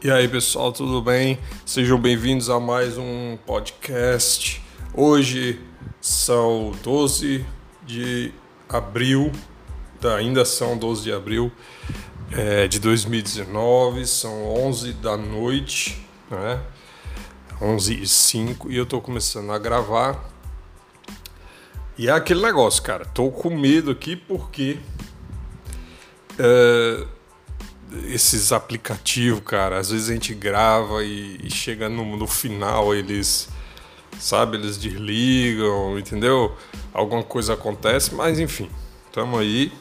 E aí pessoal, tudo bem? Sejam bem-vindos a mais um podcast. Hoje são 12 de abril, ainda são 12 de abril é, de 2019, são 11 da noite, né? 11 e 5 e eu tô começando a gravar. E é aquele negócio, cara, tô com medo aqui porque. É, esses aplicativos, cara, às vezes a gente grava e, e chega no, no, final eles, sabe, eles desligam, entendeu? Alguma coisa acontece, mas enfim, tamo aí.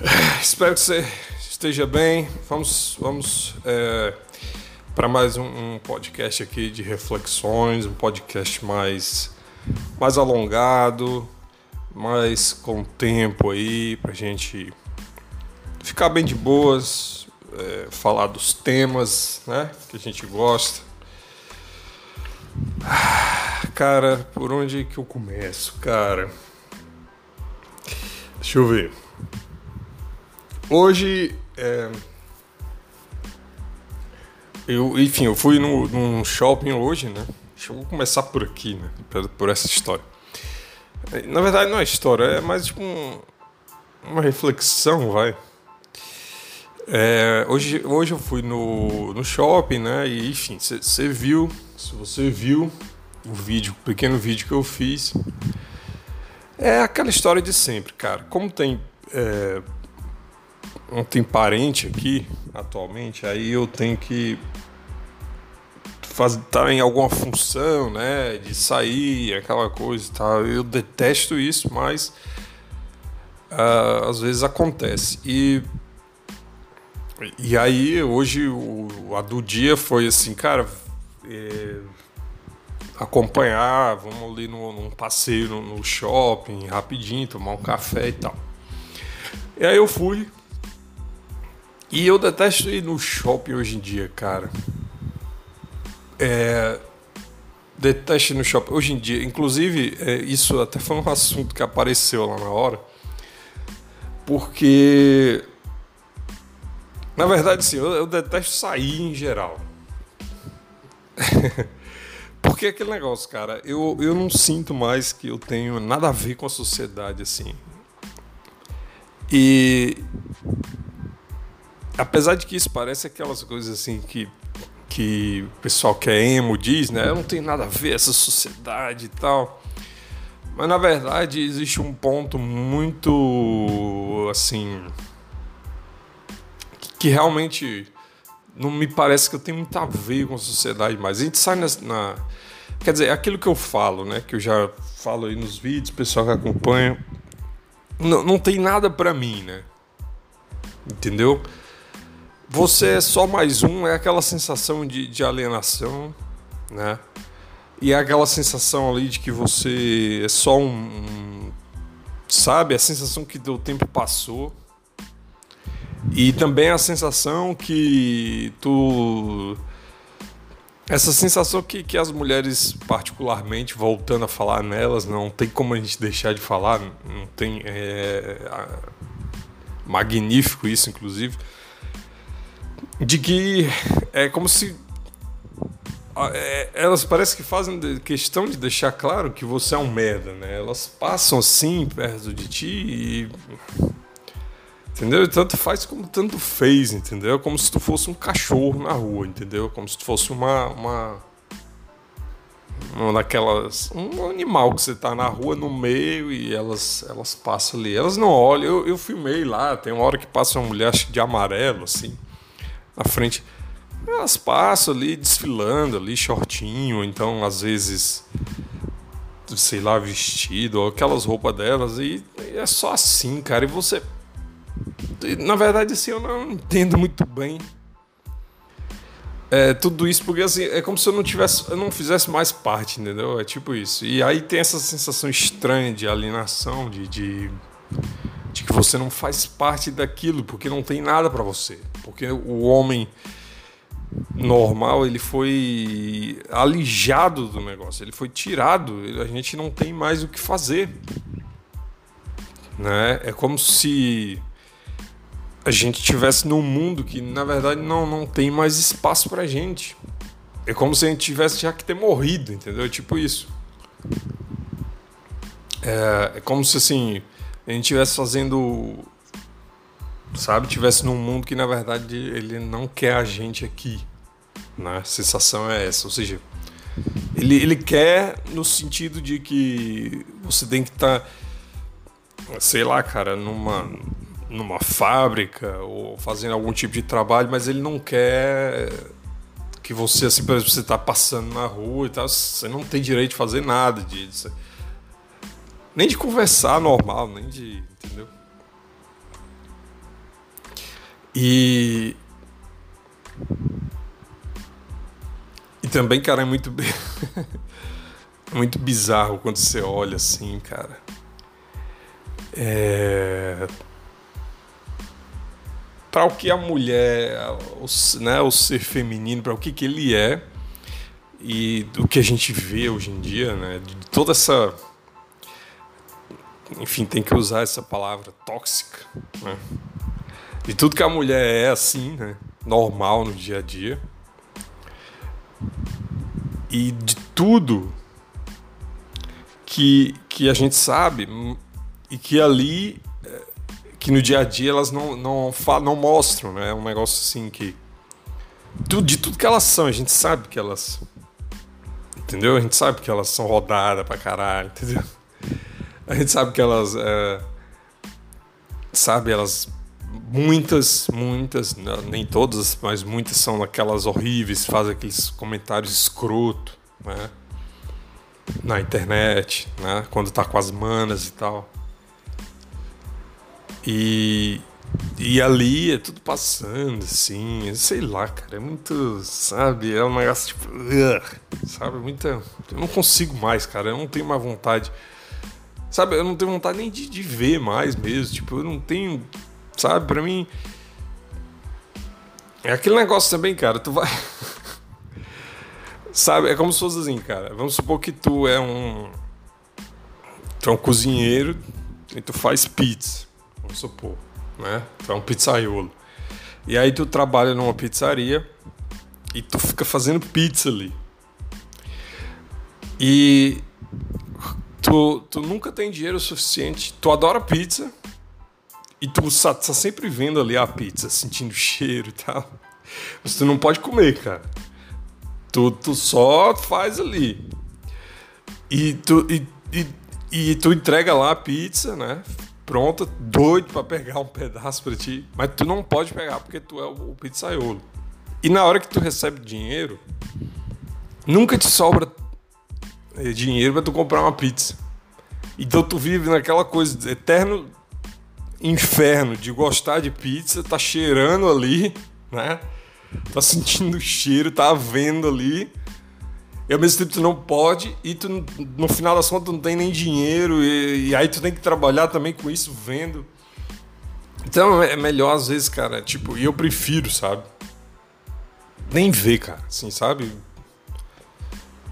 Espero que você esteja bem. Vamos, vamos é, para mais um, um podcast aqui de reflexões, um podcast mais, mais alongado, mais com tempo aí pra gente ficar bem de boas, é, falar dos temas né, que a gente gosta. Ah, cara, por onde que eu começo, cara? Deixa eu ver. Hoje, é, eu, enfim, eu fui no, num shopping hoje, né? Deixa eu começar por aqui, né? Por, essa história. Na verdade, não é história, é mais tipo um, uma reflexão, vai. É, hoje, hoje eu fui no, no shopping, né? E enfim, você viu, se você viu o vídeo, o pequeno vídeo que eu fiz, é aquela história de sempre, cara. Como tem é, não tem parente aqui atualmente, aí eu tenho que fazer tá em alguma função, né? De sair, aquela coisa tal. Eu detesto isso, mas uh, às vezes acontece. E e aí, hoje, o, a do dia foi assim, cara, é, acompanhar, vamos ali no, num passeio no, no, shopping, rapidinho, tomar um café e tal. E aí eu fui. E eu detesto ir no shopping hoje em dia, cara. É, detesto ir no shopping hoje em dia. Inclusive, é, isso até foi um assunto que apareceu lá na hora. Porque na verdade, sim, eu, eu detesto sair em geral. Porque aquele negócio, cara, eu, eu não sinto mais que eu tenho nada a ver com a sociedade assim. E apesar de que isso parece aquelas coisas assim que, que o pessoal que é emo diz, né? Eu não tenho nada a ver essa sociedade e tal. Mas na verdade existe um ponto muito assim que realmente não me parece que eu tenho muito a ver com a sociedade mais. A gente sai na, na, Quer dizer, é aquilo que eu falo, né? Que eu já falo aí nos vídeos, pessoal que acompanha. Não, não tem nada para mim, né? Entendeu? Você é só mais um, é aquela sensação de, de alienação, né? E é aquela sensação ali de que você é só um, um sabe? A sensação que o tempo passou e também a sensação que tu. Essa sensação que, que as mulheres, particularmente, voltando a falar nelas, não tem como a gente deixar de falar, não tem. É, é, magnífico isso, inclusive. De que é como se. É, elas parece que fazem questão de deixar claro que você é um merda, né? Elas passam assim perto de ti e Entendeu? Tanto faz como tanto fez, entendeu? Como se tu fosse um cachorro na rua, entendeu? Como se tu fosse uma. uma, uma daquelas. Um animal que você tá na rua no meio e elas, elas passam ali. Elas não olham. Eu, eu filmei lá, tem uma hora que passa uma mulher de amarelo, assim, na frente. Elas passam ali desfilando ali, shortinho, então às vezes sei lá, vestido, aquelas roupas delas, e, e é só assim, cara. E você na verdade, assim, eu não entendo muito bem é, tudo isso, porque assim, é como se eu não tivesse, eu não fizesse mais parte, entendeu? É tipo isso. E aí tem essa sensação estranha de alienação, de, de, de que você não faz parte daquilo, porque não tem nada para você. Porque o homem normal, ele foi alijado do negócio, ele foi tirado, a gente não tem mais o que fazer. Né? É como se a gente tivesse num mundo que na verdade não, não tem mais espaço pra gente. É como se a gente tivesse já que ter morrido, entendeu? Tipo isso. É, é como se assim a gente estivesse fazendo sabe, tivesse num mundo que na verdade ele não quer a gente aqui. Né? A sensação é essa, ou seja, ele, ele quer no sentido de que você tem que estar, tá, sei lá, cara, numa, numa fábrica ou fazendo algum tipo de trabalho, mas ele não quer que você, assim, por exemplo, você está passando na rua e tal, você não tem direito de fazer nada disso. Nem de conversar normal, nem de. Entendeu? E. E também, cara, é muito. muito bizarro quando você olha assim, cara. É. Para o que a mulher, o, né, o ser feminino, para o que, que ele é e do que a gente vê hoje em dia, né, de toda essa enfim, tem que usar essa palavra tóxica, né? De tudo que a mulher é assim, né? Normal no dia a dia. E de tudo que, que a gente sabe e que ali, que no dia a dia elas não, não, não mostram, né? É um negócio assim que. De tudo que elas são, a gente sabe que elas. Entendeu? A gente sabe que elas são rodadas pra caralho, entendeu? A gente sabe que elas. É, sabe, elas. Muitas, muitas, nem todas, mas muitas são aquelas horríveis, fazem aqueles comentários escroto, né? Na internet, né? Quando tá com as manas e tal. E, e ali é tudo passando, assim, sei lá, cara, é muito, sabe, é um negócio tipo, uh, sabe, muita, eu não consigo mais, cara, eu não tenho mais vontade. Sabe, eu não tenho vontade nem de, de ver mais mesmo. Tipo, eu não tenho. Sabe, pra mim. É aquele negócio também, cara. Tu vai. sabe, é como se fosse assim, cara. Vamos supor que tu é um. Tu é um cozinheiro e tu faz pizza. Vamos supor, né? Tu é um pizzaiolo. E aí tu trabalha numa pizzaria e tu fica fazendo pizza ali. E tu, tu nunca tem dinheiro suficiente, tu adora pizza e tu tá, sempre vendo ali a pizza, sentindo cheiro e tal. Mas tu não pode comer, cara. Tu, tu só faz ali. E tu, e, e, e tu entrega lá a pizza, né? Pronta, doido para pegar um pedaço para ti. Mas tu não pode pegar porque tu é o, pizzaiolo. E na hora que tu recebe dinheiro, nunca te sobra é dinheiro para tu comprar uma pizza. Então tu vive naquela coisa eterno inferno de gostar de pizza, tá cheirando ali, né? Tá sentindo o cheiro, tá vendo ali. E ao mesmo tempo tu não pode, e tu, no final das contas tu não tem nem dinheiro, e, e aí tu tem que trabalhar também com isso, vendo. Então é melhor às vezes, cara, tipo, e eu prefiro, sabe? Nem ver, cara, assim, sabe?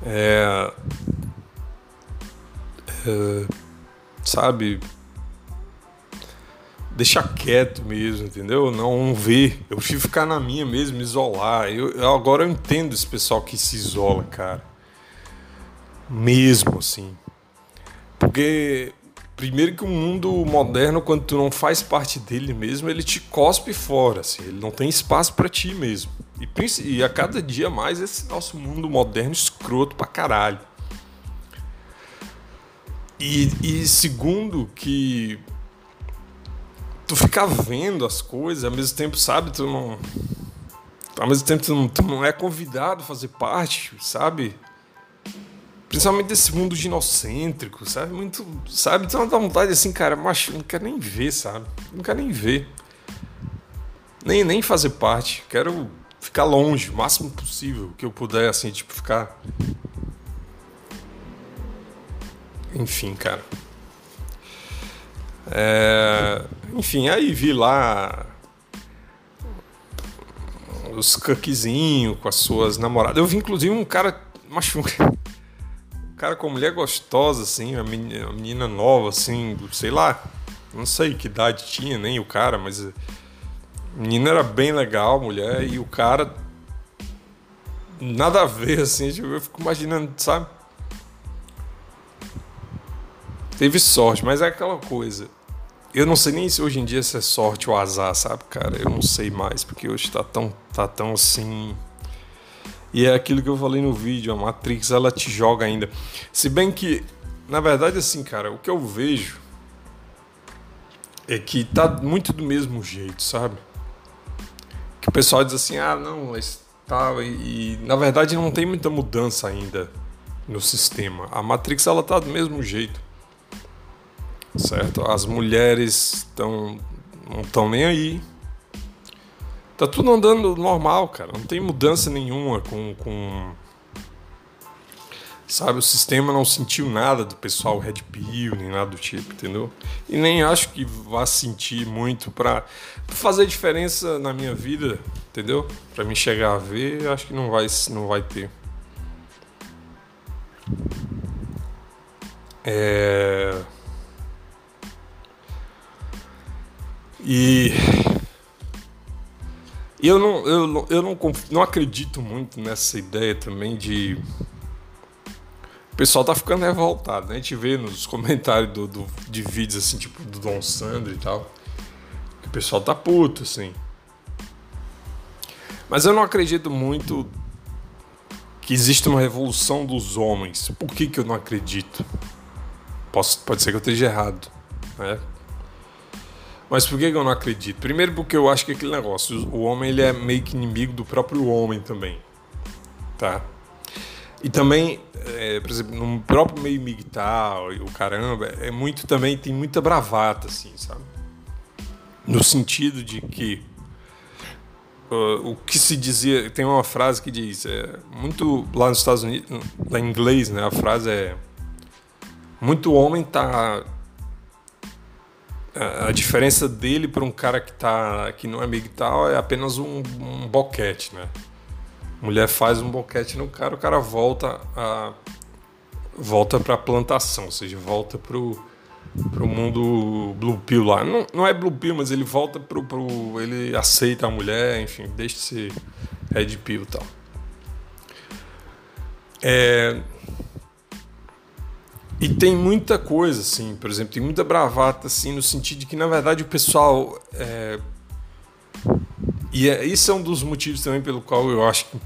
É, é, sabe? Deixar quieto mesmo, entendeu? Não ver. Eu prefiro ficar na minha mesmo, isolar. Eu, eu, agora eu entendo esse pessoal que se isola, cara. Mesmo assim. Porque, primeiro que o mundo moderno, quando tu não faz parte dele mesmo, ele te cospe fora, assim. Ele não tem espaço para ti mesmo. E, e a cada dia mais esse nosso mundo moderno escroto pra caralho. E, e segundo, que tu ficar vendo as coisas, ao mesmo tempo, sabe, tu não. Ao mesmo tempo, tu não, tu não é convidado a fazer parte, sabe? Principalmente desse mundo ginocêntrico, sabe? Muito. Sabe? Tu não dá vontade assim, cara, mas não quero nem ver, sabe? Não quero nem ver. Nem, nem fazer parte. Quero ficar longe, o máximo possível que eu puder, assim, tipo, ficar enfim, cara. É, enfim, aí vi lá os cuckzinhos com as suas namoradas. Eu vi inclusive um cara macho, um cara com mulher gostosa assim, uma menina, uma menina nova assim, sei lá, não sei que idade tinha nem o cara, mas A menina era bem legal, mulher, e o cara. Nada a ver, assim, tipo, eu fico imaginando, sabe? Teve sorte, mas é aquela coisa. Eu não sei nem se hoje em dia se é sorte ou azar, sabe, cara? Eu não sei mais, porque hoje tá tão, tá tão assim. E é aquilo que eu falei no vídeo, a Matrix ela te joga ainda. Se bem que, na verdade, assim, cara, o que eu vejo é que tá muito do mesmo jeito, sabe? Que o pessoal diz assim, ah, não, mas tal, e, e na verdade não tem muita mudança ainda no sistema. A Matrix ela tá do mesmo jeito certo? As mulheres estão não estão nem aí. Tá tudo andando normal, cara. Não tem mudança nenhuma com, com sabe, o sistema não sentiu nada do pessoal Red Pill, nem nada do tipo, entendeu? E nem acho que vá sentir muito para fazer diferença na minha vida, entendeu? Para me chegar a ver, acho que não vai, não vai ter. É... E eu não, eu, eu não, não acredito muito nessa ideia também de. O pessoal tá ficando revoltado, né? A gente vê nos comentários do, do, de vídeos assim, tipo do Dom Sandro e tal. Que o pessoal tá puto, assim. Mas eu não acredito muito que existe uma revolução dos homens. Por que, que eu não acredito? Posso, pode ser que eu esteja errado. Né? Mas por que eu não acredito? Primeiro porque eu acho que aquele negócio, o homem ele é meio que inimigo do próprio homem também, tá? E também, é, por exemplo, no próprio meio militar, o caramba, é muito também, tem muita bravata, assim, sabe? No sentido de que uh, o que se dizia, tem uma frase que diz, é, muito lá nos Estados Unidos, lá em inglês, né, a frase é muito homem tá a diferença dele para um cara que tá que não é migtal é apenas um, um boquete, né? mulher faz um boquete no cara, o cara volta a volta para a plantação, ou seja, volta pro pro mundo blue pill lá. Não, não é blue pill, mas ele volta pro, pro ele aceita a mulher, enfim, deixa de ser red pill e tal. É, e tem muita coisa, assim, por exemplo, tem muita bravata, assim, no sentido de que, na verdade, o pessoal. É... E é, isso é um dos motivos também pelo qual eu acho que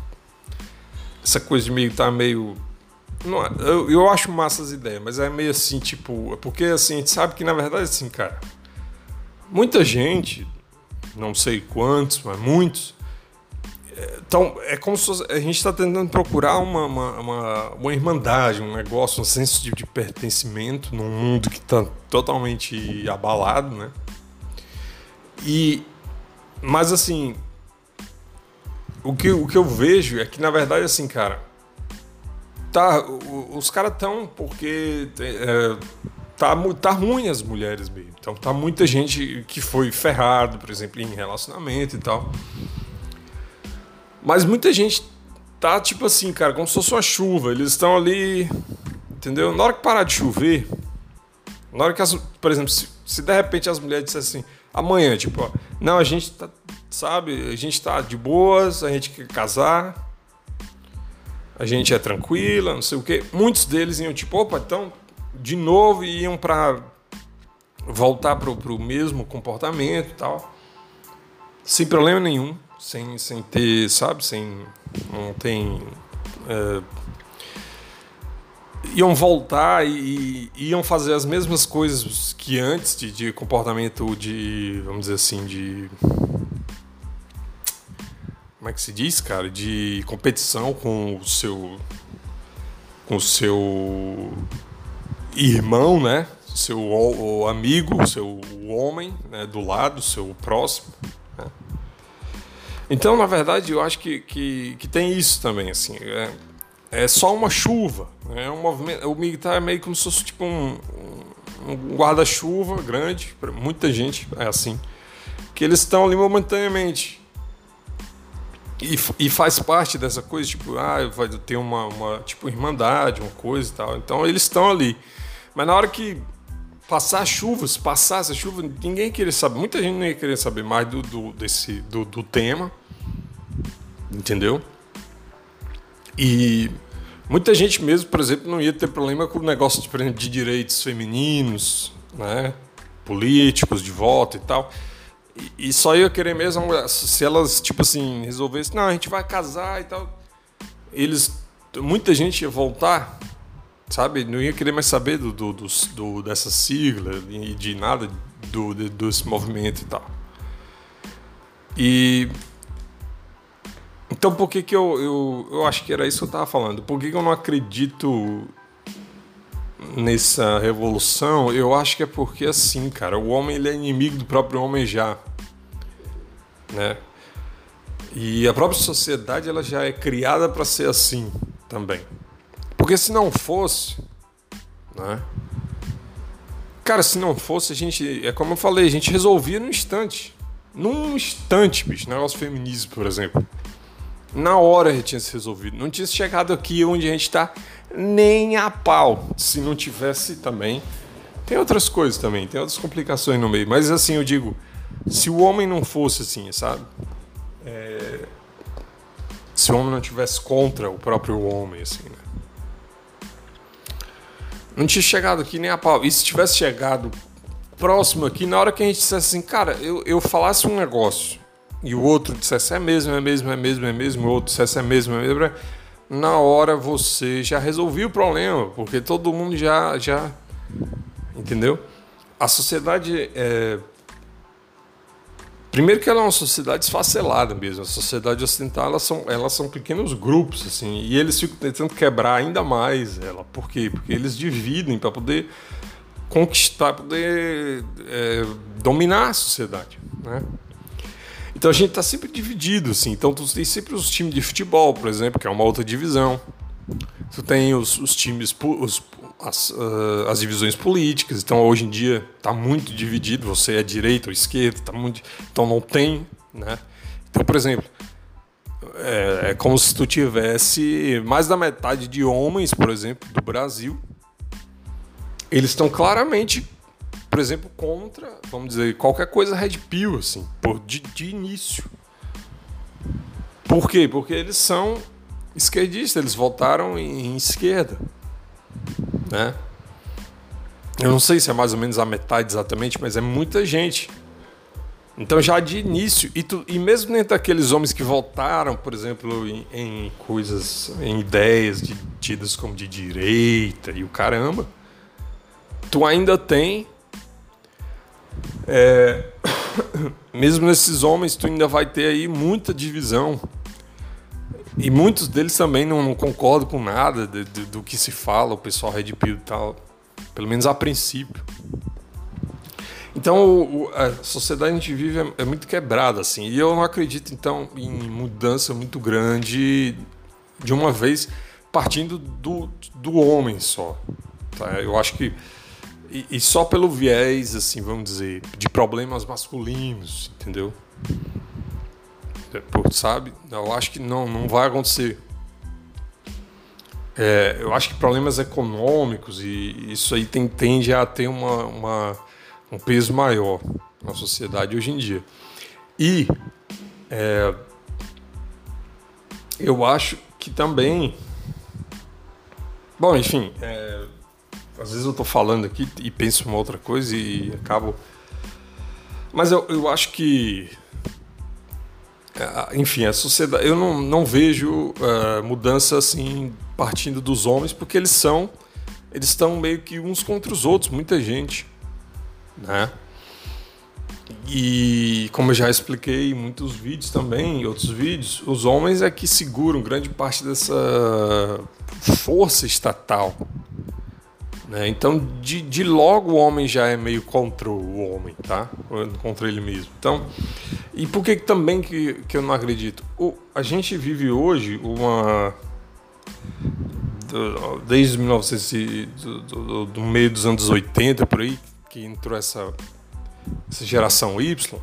essa coisa de meio tá meio. Não, eu, eu acho massa as ideias, mas é meio assim, tipo. É porque assim, a gente sabe que, na verdade, assim, cara. Muita gente, não sei quantos, mas muitos, então, é como se a gente está tentando procurar uma, uma, uma, uma, irmandade, um negócio, um senso de, de pertencimento num mundo que está totalmente abalado, né? E, mas assim, o que, o que eu vejo é que, na verdade, assim, cara, tá, os caras estão porque é, tá, tá ruim as mulheres mesmo. Então, tá muita gente que foi ferrado, por exemplo, em relacionamento e tal. Mas muita gente tá tipo assim, cara, como se fosse uma chuva. Eles estão ali, entendeu? Na hora que parar de chover, na hora que as, por exemplo, se, se de repente as mulheres dissessem assim, amanhã, tipo, ó, não, a gente tá, sabe, a gente tá de boas, a gente quer casar, a gente é tranquila, não sei o quê. Muitos deles iam tipo, opa, então, de novo iam para voltar pro, pro mesmo comportamento e tal, sem problema nenhum sem, sem ter, sabe, sem. Não tem. É, iam voltar e, e, iam fazer as mesmas coisas que antes de, de comportamento de. Vamos dizer assim, de. Como é que se diz, cara? De competição com o seu. Com o seu irmão, né? Seu amigo, seu homem né? do lado, seu próximo. Então, na verdade, eu acho que, que, que tem isso também, assim. É, é só uma chuva. Né? É um o militar é meio como se fosse tipo um, um guarda-chuva grande, muita gente é assim, que eles estão ali momentaneamente. E, e faz parte dessa coisa, tipo, ah, vai ter uma, uma tipo irmandade, uma coisa e tal. Então eles estão ali. Mas na hora que passar chuva, se passasse a chuva, ninguém ia querer saber. Muita gente não ia querer saber mais do, do, desse, do, do tema. Entendeu? E muita gente mesmo, por exemplo, não ia ter problema com o negócio de, exemplo, de direitos femininos, né? políticos, de voto e tal. E, e só ia querer mesmo se elas, tipo assim, resolvessem, não, a gente vai casar e tal. Eles. Muita gente ia voltar sabe? Não ia querer mais saber do, do, do, do dessa sigla e de nada do, de, desse movimento e tal. E então por que que eu, eu, eu acho que era isso que eu estava falando? Por que, que eu não acredito nessa revolução? Eu acho que é porque assim, cara, o homem ele é inimigo do próprio homem já, né? E a própria sociedade ela já é criada para ser assim também. Porque se não fosse, né? Cara, se não fosse, a gente, é como eu falei, a gente resolvia no instante. Num instante, bicho, negócio feminismo, por exemplo. Na hora gente tinha se resolvido. Não tinha chegado aqui onde a gente está nem a pau. Se não tivesse também. Tem outras coisas também, tem outras complicações no meio. Mas assim, eu digo, se o homem não fosse assim, sabe? É... Se o homem não tivesse contra o próprio homem, assim, né? Não tinha chegado aqui nem a pau. E se tivesse chegado próximo aqui, na hora que a gente dissesse assim, cara, eu, eu falasse um negócio e o outro dissesse é mesmo, é mesmo, é mesmo, é mesmo, o outro dissesse é mesmo, é mesmo, na hora você já resolveu o problema, porque todo mundo já, já entendeu? A sociedade é, Primeiro que ela é uma sociedade esfacelada mesmo. A sociedade ocidental, elas são, elas são pequenos grupos, assim, e eles ficam tentando quebrar ainda mais ela. Por quê? Porque eles dividem para poder conquistar, poder é, dominar a sociedade, né? Então a gente está sempre dividido, assim. Então tu tem sempre os times de futebol, por exemplo, que é uma outra divisão. Tu tem os, os times, os, as, uh, as divisões políticas. Então, hoje em dia, está muito dividido. Você é direita ou esquerda, tá muito, então não tem. Né? Então, por exemplo, é, é como se tu tivesse mais da metade de homens, por exemplo, do Brasil. Eles estão claramente, por exemplo, contra, vamos dizer, qualquer coisa red pill, assim, por, de, de início. Por quê? Porque eles são esquerdistas, eles votaram em, em esquerda né? Eu não sei se é mais ou menos a metade exatamente, mas é muita gente. Então já de início, e, tu, e mesmo dentro daqueles homens que votaram, por exemplo, em, em coisas, em ideias de, tidas como de direita e o caramba, tu ainda tem. É, mesmo nesses homens, tu ainda vai ter aí muita divisão e muitos deles também não, não concordam com nada de, de, do que se fala, o pessoal Red Pill e tal. Pelo menos a princípio. Então, o, a sociedade que a gente vive é, é, muito quebrada, assim. E eu não acredito, então, em mudança muito grande de uma vez, partindo do, do homem só. Tá? Eu acho que. E, e só pelo viés, assim, vamos dizer, de problemas masculinos, entendeu? sabe? Eu acho que não, não vai acontecer. É, eu acho que problemas econômicos e isso aí tem, tende a ter uma, uma, um peso maior na sociedade hoje em dia. E é, eu acho que também. Bom, enfim, é, às vezes eu estou falando aqui e penso uma outra coisa e acabo. Mas eu, eu acho que é, enfim, a sociedade. Eu não, não vejo uh, mudança assim partindo dos homens, porque eles são. Eles estão meio que uns contra os outros, muita gente. Né? E como eu já expliquei em muitos vídeos também, em outros vídeos, os homens é que seguram grande parte dessa força estatal né? Então, de, de logo o homem já é meio contra o homem, tá? Contra ele mesmo. Então, e por que também que, que eu não acredito? O, a gente vive hoje uma desde 1900 do, do, do, meio dos anos 80 por aí que entrou essa, essa geração Y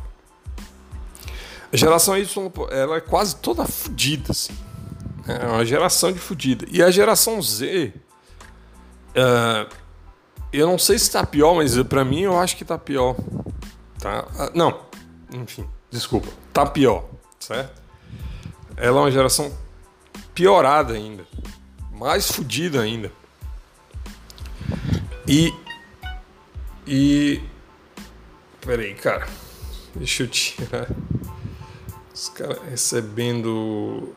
a geração Y ela é quase toda fodida assim. é uma geração de fodida e a geração Z Uh, eu não sei se está pior, mas para mim eu acho que está pior. Tá? Ah, não, enfim, desculpa. Tá pior, certo? Ela é uma geração piorada ainda. Mais fodida ainda. E. E. Peraí, cara. Deixa eu tirar. Os caras recebendo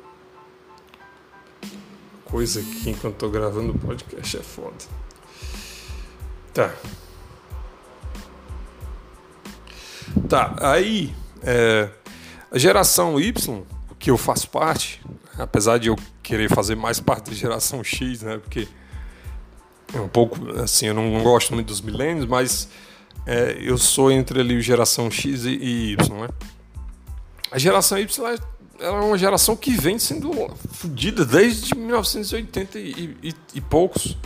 coisa aqui enquanto tô gravando o podcast é foda. Tá. Tá, aí é, a geração Y, que eu faço parte, apesar de eu querer fazer mais parte da geração X, né? Porque é um pouco assim, eu não gosto muito dos milênios, mas é, eu sou entre ali geração X e, e Y, né? A geração Y ela é uma geração que vem sendo fodida desde 1980 e, e, e poucos.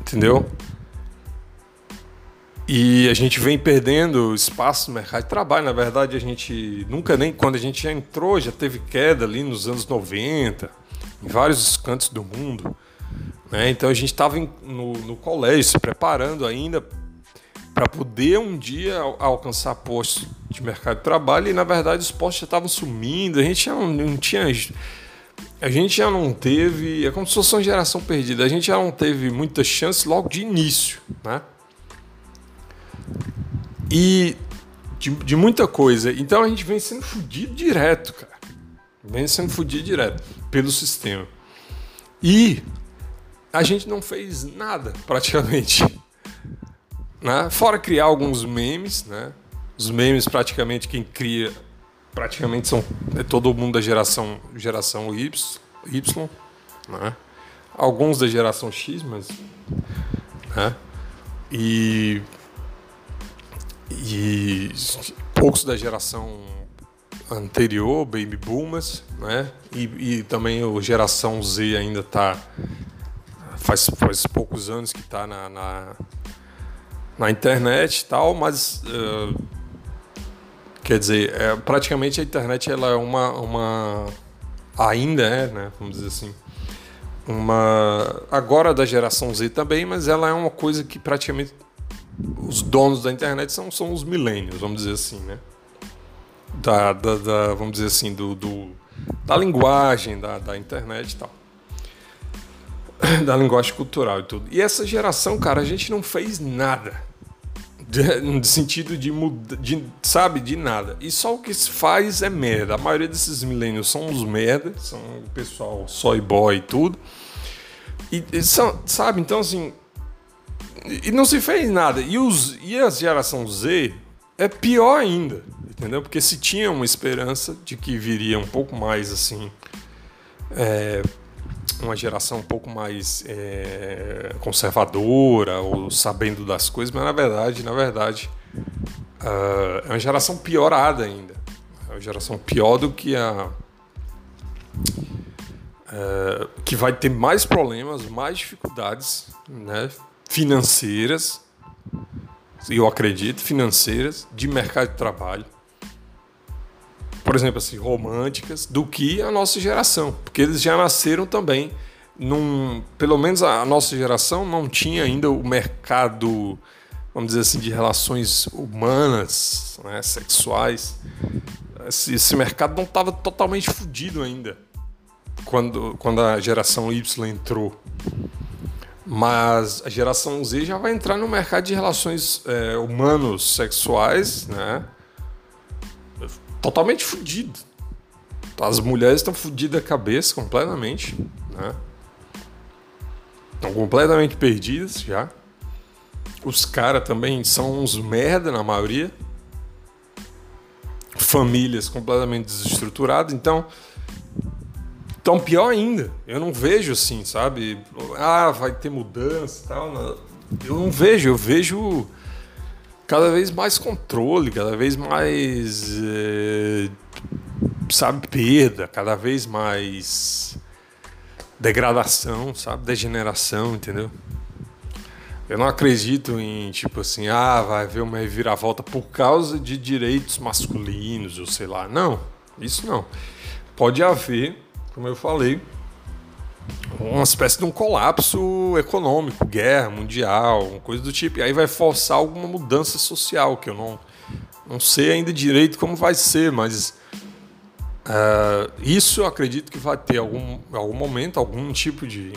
Entendeu? E a gente vem perdendo espaço no mercado de trabalho. Na verdade, a gente nunca nem quando a gente já entrou, já teve queda ali nos anos 90, em vários cantos do mundo. Né? Então a gente estava no, no colégio se preparando ainda para poder um dia alcançar postos de mercado de trabalho e na verdade os postos já estavam sumindo, a gente já não, não, tinha a gente já não teve, é como se fosse uma geração perdida, a gente já não teve muita chance logo de início, né? E de, de muita coisa. Então a gente vem sendo fudido direto, cara. Vem sendo fudido direto pelo sistema. E a gente não fez nada, praticamente. Né? Fora criar alguns memes, né? Os memes, praticamente, quem cria, praticamente são é todo mundo da geração, geração Y, y né? Alguns da geração X, mas... Né? E e poucos da geração anterior, baby boomers, né? E, e também a geração Z ainda está faz, faz poucos anos que está na, na, na, internet e tal, mas uh, quer dizer, é, praticamente a internet ela é uma, uma ainda é, né? Vamos dizer assim, uma agora da geração Z também, mas ela é uma coisa que praticamente os donos da internet são, são os milênios, vamos dizer assim, né? Da, da, da, vamos dizer assim, do, do da linguagem da, da internet e tal. Da linguagem cultural e tudo. E essa geração, cara, a gente não fez nada. no sentido de mudar, de, sabe, de nada. E só o que se faz é merda. A maioria desses milênios são os merda, são o pessoal soy boy e tudo. E, e são, sabe, então assim, e não se fez nada. E, os, e a geração Z é pior ainda, entendeu? Porque se tinha uma esperança de que viria um pouco mais assim. É, uma geração um pouco mais é, conservadora ou sabendo das coisas, mas na verdade, na verdade, uh, é uma geração piorada ainda. É uma geração pior do que a. Uh, que vai ter mais problemas, mais dificuldades, né? financeiras, eu acredito, financeiras, de mercado de trabalho, por exemplo, assim, românticas, do que a nossa geração, porque eles já nasceram também num, pelo menos a nossa geração não tinha ainda o mercado, vamos dizer assim, de relações humanas, né, sexuais. Esse, esse mercado não estava totalmente fodido ainda quando, quando a geração Y entrou. Mas a geração Z já vai entrar no mercado de relações é, humanos sexuais, né? Totalmente fudido. As mulheres estão fodidas a cabeça completamente, né? Estão completamente perdidas já. Os caras também são uns merda na maioria. Famílias completamente desestruturadas. Então, então, pior ainda, eu não vejo assim, sabe? Ah, vai ter mudança e tal. Eu não vejo, eu vejo cada vez mais controle, cada vez mais. É, sabe, perda, cada vez mais degradação, sabe? Degeneração, entendeu? Eu não acredito em, tipo assim, ah, vai haver uma reviravolta por causa de direitos masculinos, ou sei lá. Não, isso não. Pode haver como eu falei, uma espécie de um colapso econômico, guerra mundial, coisa do tipo. E aí vai forçar alguma mudança social, que eu não, não sei ainda direito como vai ser, mas uh, isso eu acredito que vai ter algum, algum momento, algum tipo de.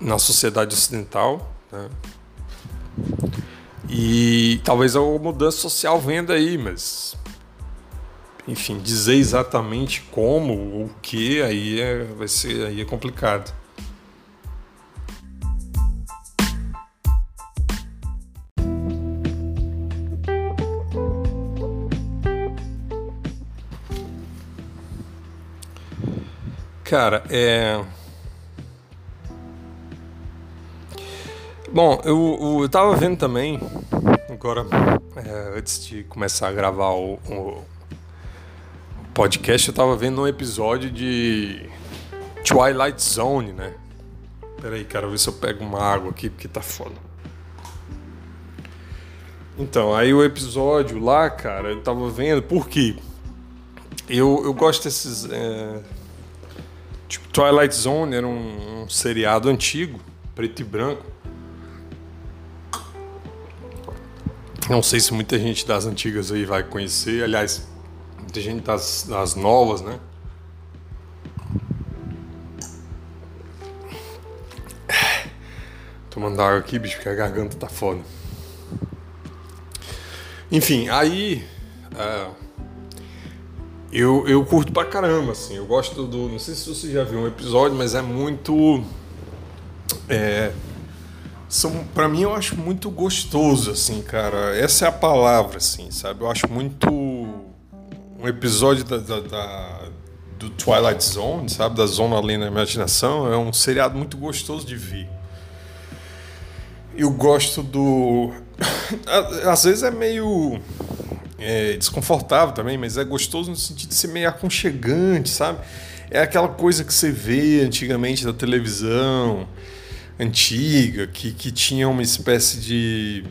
na sociedade ocidental. Né? E talvez a mudança social venha daí, mas enfim, dizer exatamente como, o que, aí é, vai ser aí é complicado. Cara, é. Bom, eu, eu tava vendo também, agora, é, antes de começar a gravar o, o podcast, eu tava vendo um episódio de Twilight Zone, né? Pera aí, quero ver se eu pego uma água aqui, porque tá foda. Então, aí o episódio lá, cara, eu tava vendo, por quê? Eu, eu gosto desses. É... Tipo, Twilight Zone era um, um seriado antigo, preto e branco. Não sei se muita gente das antigas aí vai conhecer. Aliás, Muita gente das, das novas, né? Tomando água aqui, bicho, porque a garganta tá foda. Enfim, aí. Uh, eu, eu curto pra caramba, assim. Eu gosto do. Não sei se você já viu um episódio, mas é muito. É. São, pra mim eu acho muito gostoso, assim, cara. Essa é a palavra, assim, sabe? Eu acho muito um episódio da, da, da, do Twilight Zone, sabe? Da Zona Além da Imaginação. É um seriado muito gostoso de ver. Eu gosto do. Às vezes é meio é, desconfortável também, mas é gostoso no sentido de ser meio aconchegante, sabe? É aquela coisa que você vê antigamente da televisão antiga, que, que tinha uma espécie de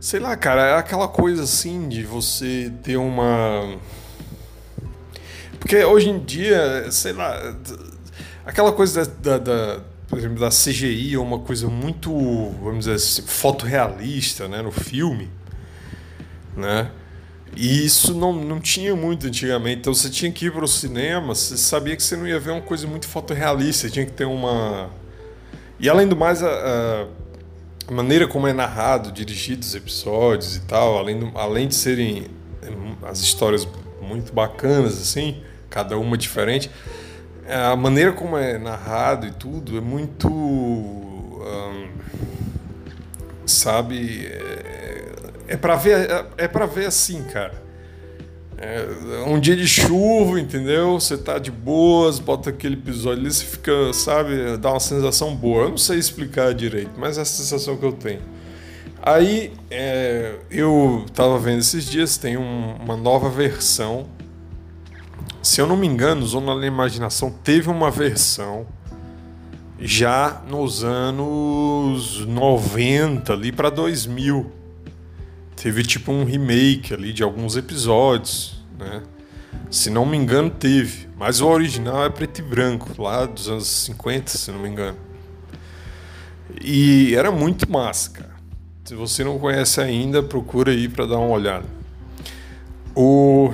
Sei lá, cara, é aquela coisa assim de você ter uma. Porque hoje em dia, sei lá, aquela coisa da, da, da por exemplo, da CGI é uma coisa muito, vamos dizer assim, fotorrealista, né, no filme, né? E isso não, não tinha muito antigamente. Então você tinha que ir para o cinema, você sabia que você não ia ver uma coisa muito fotorrealista, tinha que ter uma. E além do mais, a, a a maneira como é narrado, dirigido os episódios e tal, além, do, além de serem é, as histórias muito bacanas, assim, cada uma diferente, a maneira como é narrado e tudo é muito. Sabe? É, é para ver, é, é ver assim, cara. É um dia de chuva, entendeu? Você tá de boas, bota aquele episódio ali, você fica, sabe, dá uma sensação boa. Eu não sei explicar direito, mas é a sensação que eu tenho. Aí é, eu tava vendo esses dias, tem um, uma nova versão. Se eu não me engano, Zona da Imaginação teve uma versão já nos anos 90, ali para 2000 teve tipo um remake ali de alguns episódios, né? Se não me engano, teve. Mas o original é preto e branco, lá dos anos 50, se não me engano. E era muito massa, cara. Se você não conhece ainda, procura aí para dar uma olhada. O...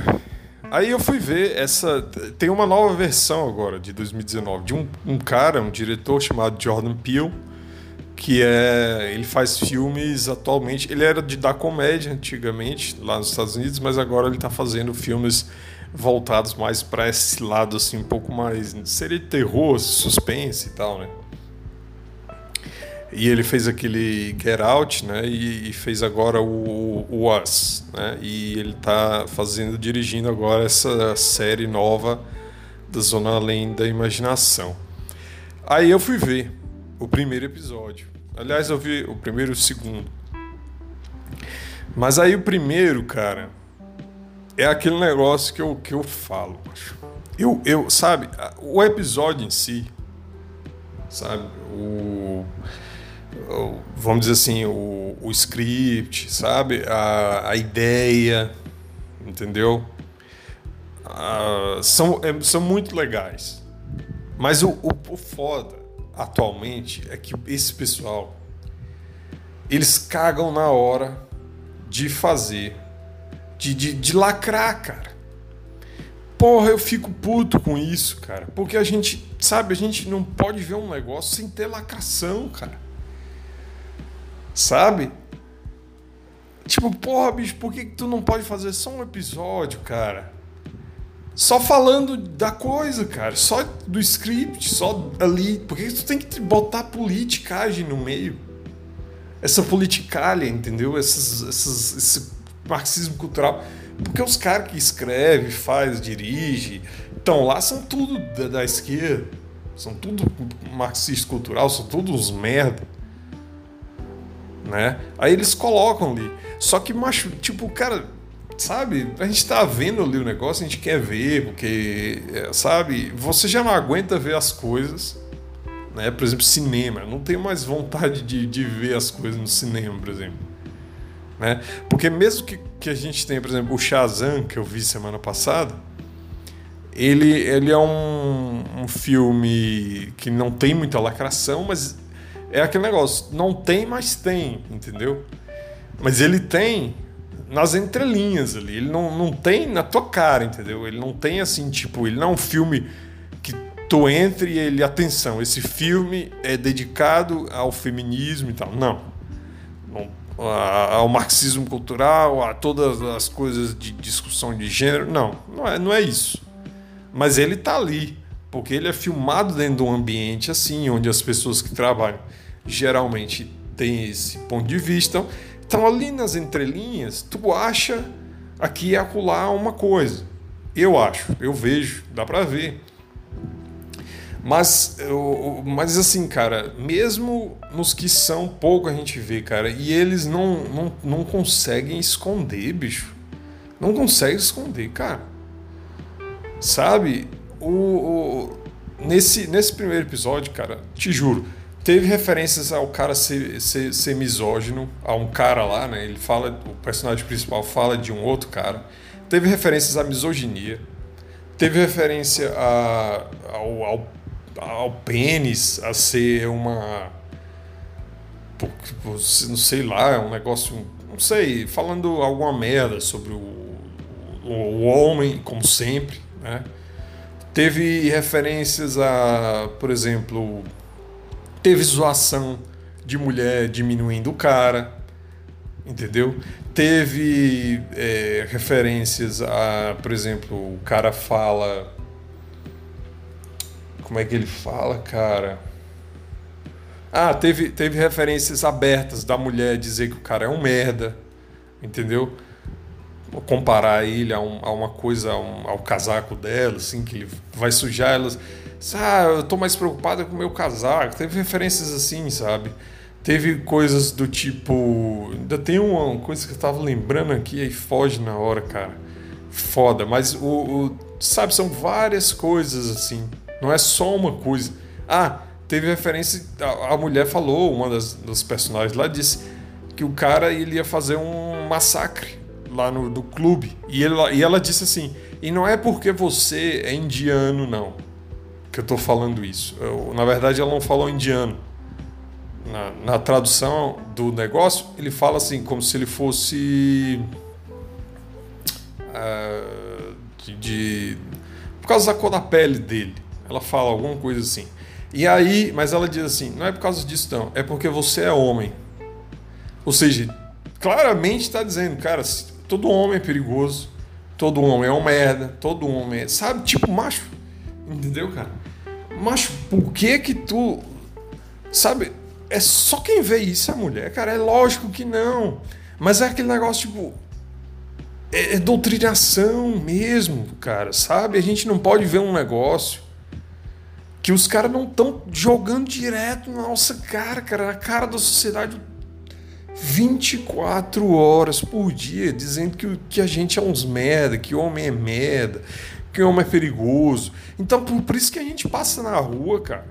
Aí eu fui ver essa. Tem uma nova versão agora, de 2019, de um, um cara, um diretor chamado Jordan Peele que é ele faz filmes atualmente. Ele era de da comédia antigamente lá nos Estados Unidos, mas agora ele está fazendo filmes voltados mais para esse lado assim um pouco mais seria terror, suspense e tal, né? E ele fez aquele Get Out, né? E, e fez agora o, o Us, né? E ele está fazendo, dirigindo agora essa série nova da Zona Além da Imaginação. Aí eu fui ver o primeiro episódio. Aliás, eu vi o primeiro e o segundo. Mas aí o primeiro, cara, é aquele negócio que eu, que eu falo. Eu, eu, sabe, o episódio em si, sabe, o, o vamos dizer assim, o, o script, sabe, a, a ideia, entendeu? uh, são, é, são muito legais. Mas o, o, o foda atualmente é que esse pessoal eles cagam na hora de fazer, de, de, de lacrar, cara. Porra, eu fico puto com isso, cara. Porque a gente, sabe, a gente não pode ver um negócio sem ter lacração, cara. Sabe? Tipo, porra, bicho, por que, que tu não pode fazer só um episódio, cara? Só falando da coisa, cara. Só do script, só ali. Por que tu tem que botar politicagem no meio? Essa politicalha, entendeu? Essas, essas, esse marxismo cultural. Porque os caras que escreve, faz, dirige, então lá são tudo da, da esquerda. São tudo marxista cultural, são todos merda. Né? Aí eles colocam ali. Só que, macho, tipo, cara, sabe? A gente tá vendo ali o negócio, a gente quer ver, porque, é, sabe? Você já não aguenta ver as coisas, né? Por exemplo, cinema. Eu não tenho mais vontade de, de ver as coisas no cinema, por exemplo. Né? Porque mesmo que, que a gente tenha, por exemplo, o Shazam, que eu vi semana passada, ele, ele é um, um filme que não tem muita lacração, mas é aquele negócio, não tem, mas tem, entendeu? Mas ele tem nas entrelinhas ali, ele não, não tem na tua cara, entendeu? Ele não tem assim, tipo, ele não é um filme que tu entre e ele, atenção, esse filme é dedicado ao feminismo e tal. Não. não ao marxismo cultural, a todas as coisas de discussão de gênero. Não, não é, não é isso. Mas ele está ali, porque ele é filmado dentro de um ambiente assim, onde as pessoas que trabalham geralmente têm esse ponto de vista. Então, ali nas entrelinhas, tu acha aqui e acolá uma coisa. Eu acho, eu vejo, dá para ver. Mas, eu, mas assim, cara, mesmo nos que são pouco a gente vê, cara, e eles não, não, não conseguem esconder, bicho. Não conseguem esconder, cara. Sabe? O, o, nesse, nesse primeiro episódio, cara, te juro, teve referências ao cara ser, ser, ser misógino, a um cara lá, né? Ele fala, o personagem principal fala de um outro cara. Teve referências à misoginia. Teve referência a, ao, ao ao pênis a ser uma. Não sei lá, é um negócio. Não sei, falando alguma merda sobre o, o homem, como sempre, né? Teve referências a, por exemplo, teve zoação de mulher diminuindo o cara, entendeu? Teve é, referências a, por exemplo, o cara fala como é que ele fala, cara? Ah, teve, teve referências abertas da mulher dizer que o cara é um merda, entendeu? Comparar ele a, um, a uma coisa, a um, ao casaco dela, assim, que ele vai sujar elas. Ah, eu tô mais preocupada com o meu casaco. Teve referências assim, sabe? Teve coisas do tipo. Ainda tem uma coisa que eu tava lembrando aqui e foge na hora, cara. Foda, mas o, o. Sabe, são várias coisas assim não é só uma coisa. Ah, teve referência. A, a mulher falou, uma das, das personagens lá disse que o cara ele ia fazer um massacre lá no do clube. E, ele, e ela disse assim: e não é porque você é indiano, não, que eu tô falando isso. Eu, na verdade, ela não falou indiano. Na, na, tradução do negócio, ele fala assim, como se ele fosse. Uh, de, de, por causa da cor da pele dele. Ela fala alguma coisa assim. E aí, mas ela diz assim: não é por causa disso, não. É porque você é homem. Ou seja, claramente está dizendo, cara, todo homem é perigoso. Todo homem é um merda. Todo homem é. Sabe? Tipo, macho. Entendeu, cara? Macho, por que que tu. Sabe? É só quem vê isso é mulher, cara. É lógico que não. Mas é aquele negócio, tipo. É, é doutrinação mesmo, cara. Sabe? A gente não pode ver um negócio que os caras não estão jogando direto na nossa cara, cara, na cara da sociedade 24 horas por dia, dizendo que, que a gente é uns merda, que o homem é merda, que o homem é perigoso. Então, por, por isso que a gente passa na rua, cara.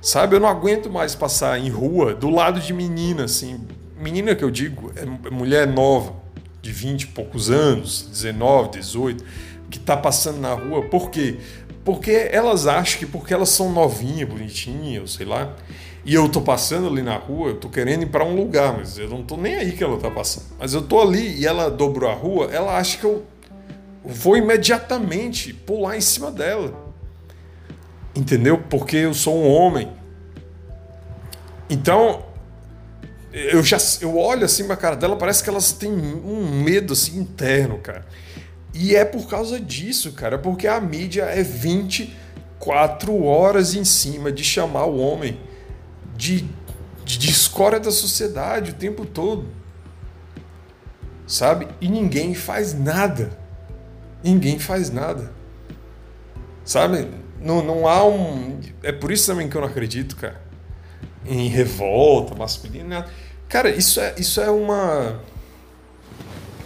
Sabe, eu não aguento mais passar em rua do lado de menina, assim. Menina que eu digo, é mulher nova, de 20 e poucos anos, 19, 18 que tá passando na rua. Por quê? Porque elas acham que porque elas são novinhas, bonitinhas, sei lá, e eu tô passando ali na rua, eu tô querendo ir para um lugar, mas eu não tô nem aí que ela tá passando. Mas eu tô ali e ela dobrou a rua, ela acha que eu vou imediatamente pular em cima dela. Entendeu? Porque eu sou um homem. Então, eu já eu olho assim pra cara dela, parece que elas têm um medo assim interno, cara. E é por causa disso, cara, porque a mídia é 24 horas em cima de chamar o homem de, de, de escória da sociedade o tempo todo. Sabe? E ninguém faz nada. Ninguém faz nada. Sabe? Não, não há um. É por isso também que eu não acredito, cara em revolta masculina. Cara, isso é, isso é uma.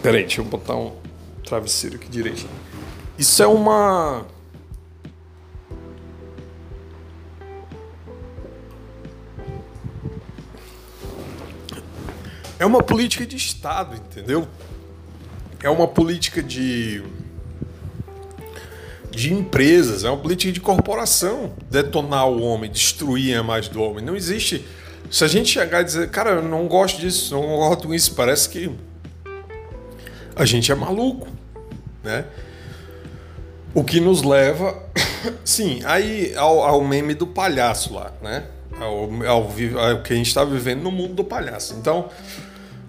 Peraí, deixa eu botar um travesseiro aqui direitinho. Isso é uma. É uma política de Estado, entendeu? É uma política de de empresas, é uma política de corporação detonar o homem, destruir a imagem do homem. Não existe. Se a gente chegar e dizer, cara, eu não gosto disso, não gosto disso, parece que a gente é maluco, né? O que nos leva, sim, aí ao, ao meme do palhaço lá, né? Ao, ao, ao que a gente está vivendo no mundo do palhaço. Então,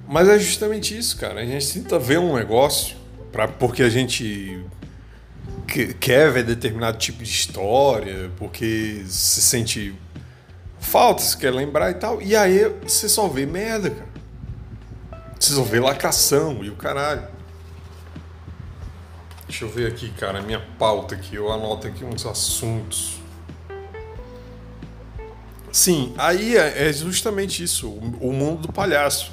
mas é justamente isso, cara. A gente tenta ver um negócio para porque a gente quer ver determinado tipo de história, porque se sente falta, se quer lembrar e tal. E aí você só vê merda, cara. Você só vê lacração e o caralho. Deixa eu ver aqui, cara, minha pauta aqui. Eu anoto aqui uns assuntos. Sim, aí é, é justamente isso, o mundo do palhaço.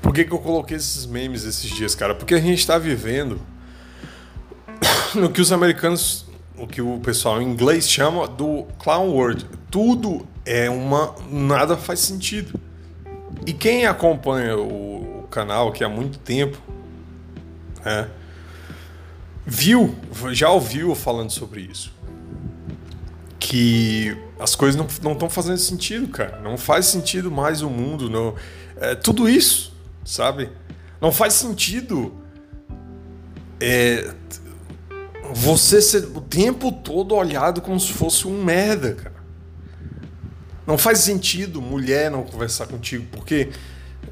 Por que, que eu coloquei esses memes esses dias, cara? Porque a gente está vivendo no que os americanos, o que o pessoal em inglês chama do clown world. Tudo é uma. nada faz sentido. E quem acompanha o, o canal aqui há muito tempo, é, viu, já ouviu falando sobre isso. Que as coisas não estão fazendo sentido, cara. Não faz sentido mais o mundo. Não, é, tudo isso, sabe? Não faz sentido é, você ser o tempo todo olhado como se fosse um merda, cara. Não faz sentido mulher não conversar contigo, porque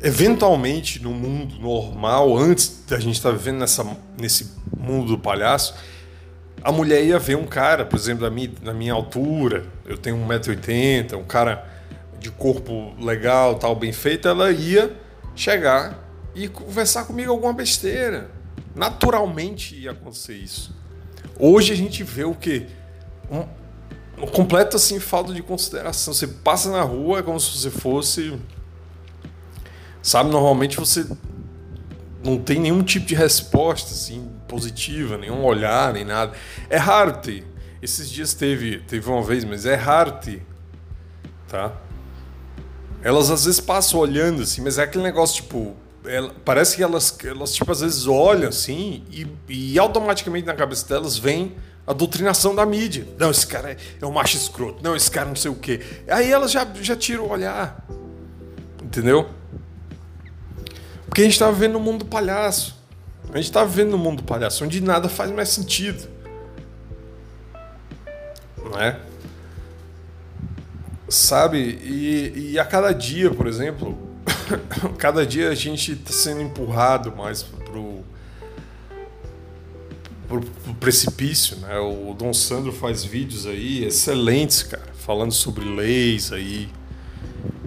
eventualmente no mundo normal, antes da gente estar tá vivendo nessa, nesse mundo do palhaço, a mulher ia ver um cara, por exemplo, da minha, da minha altura, eu tenho 1,80m, um cara de corpo legal, tal, bem feito, ela ia chegar e conversar comigo alguma besteira. Naturalmente ia acontecer isso. Hoje a gente vê o quê? Um, um completo assim falta de consideração. Você passa na rua é como se você fosse sabe, normalmente você não tem nenhum tipo de resposta assim positiva, nenhum olhar, nem nada. É raro ter. Esses dias teve, teve uma vez, mas é raro ter. Tá? Elas às vezes passam olhando assim, mas é aquele negócio tipo, ela, parece que elas, elas, tipo, às vezes olham assim e, e automaticamente na cabeça delas vem a doutrinação da mídia. Não, esse cara é, é um macho escroto. Não, esse cara não sei o quê. Aí elas já, já tiram o olhar. Entendeu? Porque a gente está vivendo no mundo do palhaço. A gente está vivendo no mundo do palhaço, onde nada faz mais sentido. Não é? Sabe? E, e a cada dia, por exemplo, cada dia a gente está sendo empurrado mais pro, pro, precipício, né? O Dom Sandro faz vídeos aí excelentes, cara, falando sobre leis aí.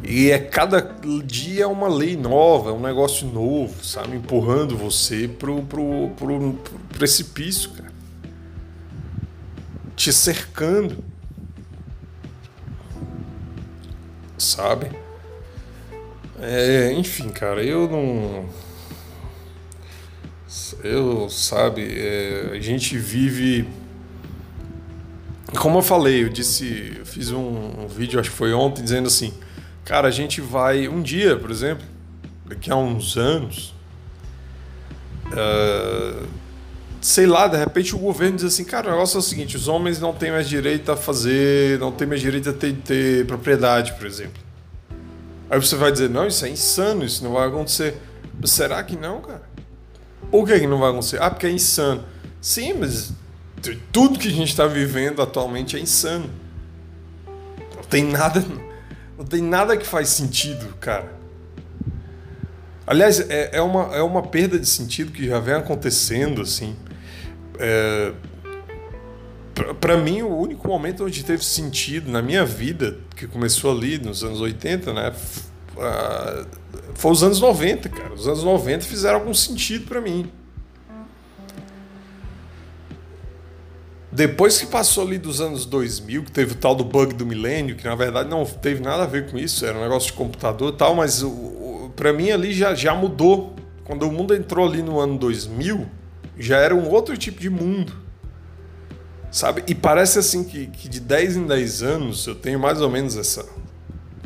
E é cada dia uma lei nova, é um negócio novo, sabe? Empurrando você pro, pro, pro, pro precipício, cara. Te cercando. Sabe? É, enfim, cara, eu não. Eu, sabe, é, a gente vive. Como eu falei, eu disse, eu fiz um, um, vídeo, acho que foi ontem, dizendo assim: cara, a gente vai. Um dia, por exemplo, daqui a uns anos. Uh, sei lá, de repente o governo diz assim, cara, o negócio é o seguinte, os homens não têm mais direito a fazer, não têm mais direito a ter, ter propriedade, por exemplo. Aí você vai dizer, não, isso é insano, isso não vai acontecer. Será que não, cara? Por que, que não vai acontecer? Ah, porque é insano. Sim, mas tudo que a gente está vivendo atualmente é insano. Não tem nada, não tem nada que faz sentido, cara. Aliás, é, é, uma, é uma perda de sentido que já vem acontecendo, assim. É, para mim, o único momento onde teve sentido na minha vida, que começou ali nos anos 80, né? Foi os anos 90, cara. Os anos 90 fizeram algum sentido para mim. Depois que passou ali dos anos 2000, que teve o tal do bug do milênio, que na verdade não teve nada a ver com isso, era um negócio de computador e tal, mas para mim ali já, já mudou. Quando o mundo entrou ali no ano 2000, já era um outro tipo de mundo. Sabe? E parece assim que, que de 10 em 10 anos eu tenho mais ou menos essa.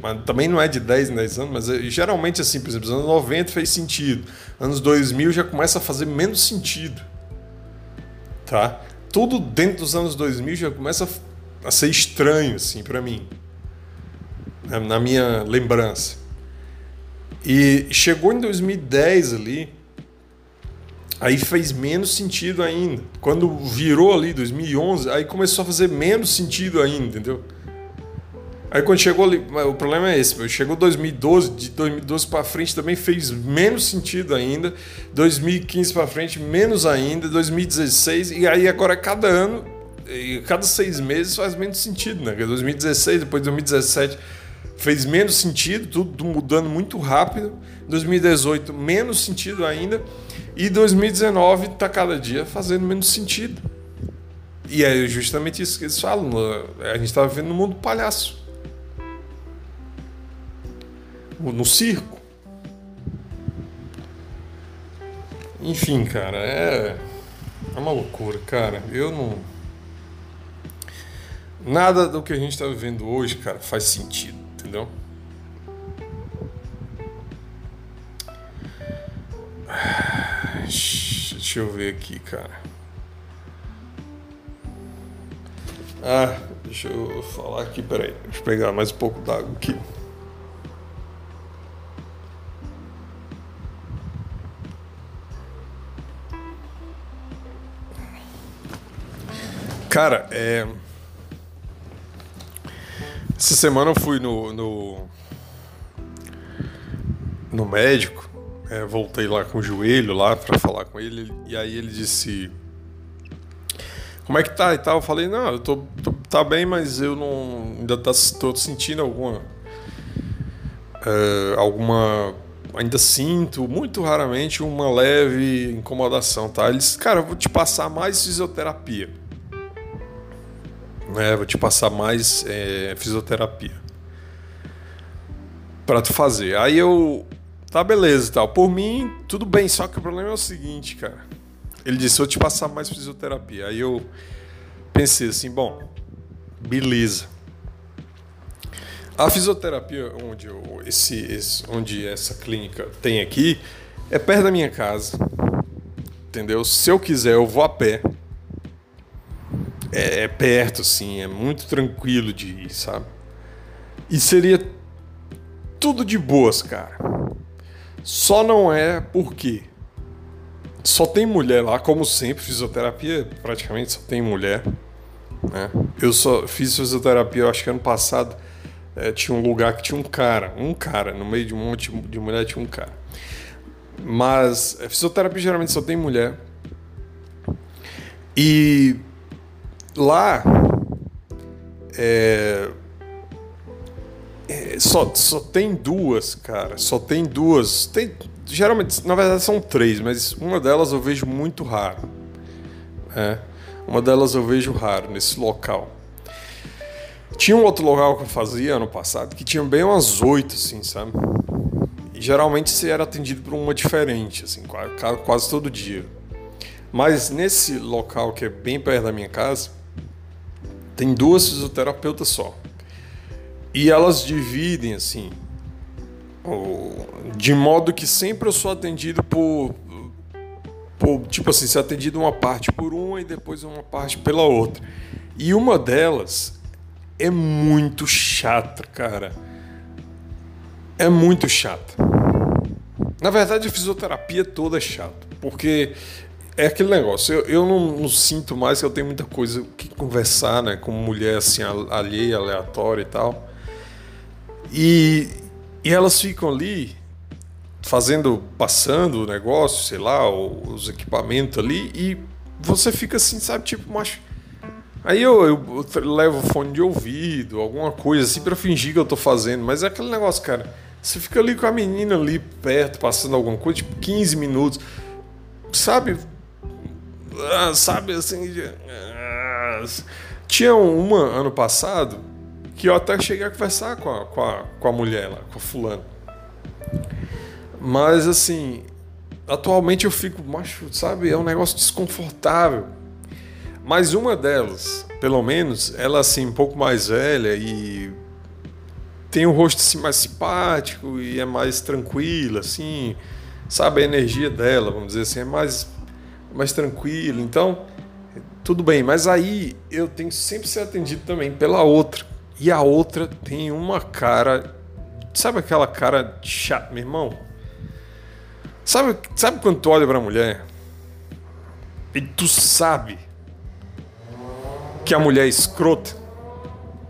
Mas também não é de 10 em 10 anos, mas é, geralmente assim, por exemplo, os anos 90 fez sentido. Anos 2000 já começa a fazer menos sentido. Tá? Tudo dentro dos anos 2000 já começa a ser estranho assim para mim. Na minha lembrança. E chegou em 2010 ali, aí fez menos sentido ainda. Quando virou ali 2011, aí começou a fazer menos sentido ainda, entendeu? Aí quando chegou ali, o problema é esse, chegou 2012, de 2012 para frente também fez menos sentido ainda, 2015 para frente menos ainda, 2016 e aí agora cada ano, cada seis meses faz menos sentido, né? 2016, depois 2017 fez menos sentido, tudo mudando muito rápido. 2018, menos sentido ainda. E 2019 está cada dia fazendo menos sentido. E é justamente isso que eles falam. A gente está vivendo no mundo palhaço. No circo. Enfim, cara, é. É uma loucura, cara. Eu não. Nada do que a gente está vivendo hoje, cara, faz sentido entendeu? Deixa eu ver aqui, cara. Ah, deixa eu falar aqui, peraí. Deixa eu pegar mais um pouco d'água aqui. Cara, é. Essa semana eu fui no, no, no médico, é, voltei lá com o joelho lá para falar com ele, e aí ele disse: Como é que tá e tal? Eu falei: Não, eu tô, tô tá bem, mas eu não ainda tá, tô sentindo alguma. É, alguma. Ainda sinto, muito raramente, uma leve incomodação, tá? Ele disse: Cara, eu vou te passar mais fisioterapia né? Vou te passar mais é, fisioterapia para tu fazer. Aí eu, tá beleza, tal. Por mim tudo bem, só que o problema é o seguinte, cara. Ele disse vou te passar mais fisioterapia. Aí eu pensei assim, bom, beleza. A fisioterapia onde eu, esse, esse, onde essa clínica tem aqui é perto da minha casa. Entendeu? Se eu quiser, eu vou a pé é, é perto, assim, é muito tranquilo de ir, sabe? E seria tudo de boas, cara. Só não é porque só tem mulher lá, como sempre, fisioterapia praticamente só tem mulher. Né? Eu só fiz fisioterapia, eu acho que ano passado é, tinha um lugar que tinha um cara, um cara, no meio de um monte de mulher tinha um cara. Mas é, fisioterapia geralmente só tem mulher. E lá é, é, só, só tem duas, cara. Só tem duas. Tem, geralmente, na verdade, são três, mas uma delas eu vejo muito raro. É, uma delas eu vejo raro nesse local. Tinha um outro local que eu fazia ano passado que tinha bem umas oito, assim, sabe? E geralmente você era atendido por uma diferente, assim, quase, quase todo dia. Mas nesse local que é bem perto da minha casa, tem duas fisioterapeutas só. E elas dividem assim, de modo que sempre eu sou atendido por por, tipo assim, ser atendido uma parte por uma e depois uma parte pela outra. E uma delas é muito chata, cara. É muito chata. Na verdade, a fisioterapia toda é chata, porque é aquele negócio. Eu, eu não, não, sinto mais que eu tenho muita coisa que conversar, né, com mulher assim alheia, aleatória e tal. E, e elas ficam ali fazendo, passando o negócio, sei lá, os equipamentos ali, e você fica assim, sabe, tipo, macho. Aí eu, eu, eu levo fone de ouvido, alguma coisa assim, para fingir que eu tô fazendo, mas é aquele negócio, cara. Você fica ali com a menina ali perto, passando alguma coisa, tipo 15 minutos, sabe? Ah, sabe assim. Ah, tinha uma ano passado que eu até cheguei a conversar com a, com a, com a mulher lá, com a fulana. Mas assim, atualmente eu fico, macho, sabe, é um negócio desconfortável. Mas uma delas, pelo menos, ela assim, um pouco mais velha e tem um rosto assim, mais simpático e é mais tranquila, assim, sabe, a energia dela, vamos dizer assim, é mais, mais tranquila. Então, tudo bem, mas aí eu tenho sempre ser atendido também pela outra. E a outra tem uma cara, sabe aquela cara chata, meu irmão? Sabe, sabe quando tu olha pra mulher e tu sabe que a mulher é escrota?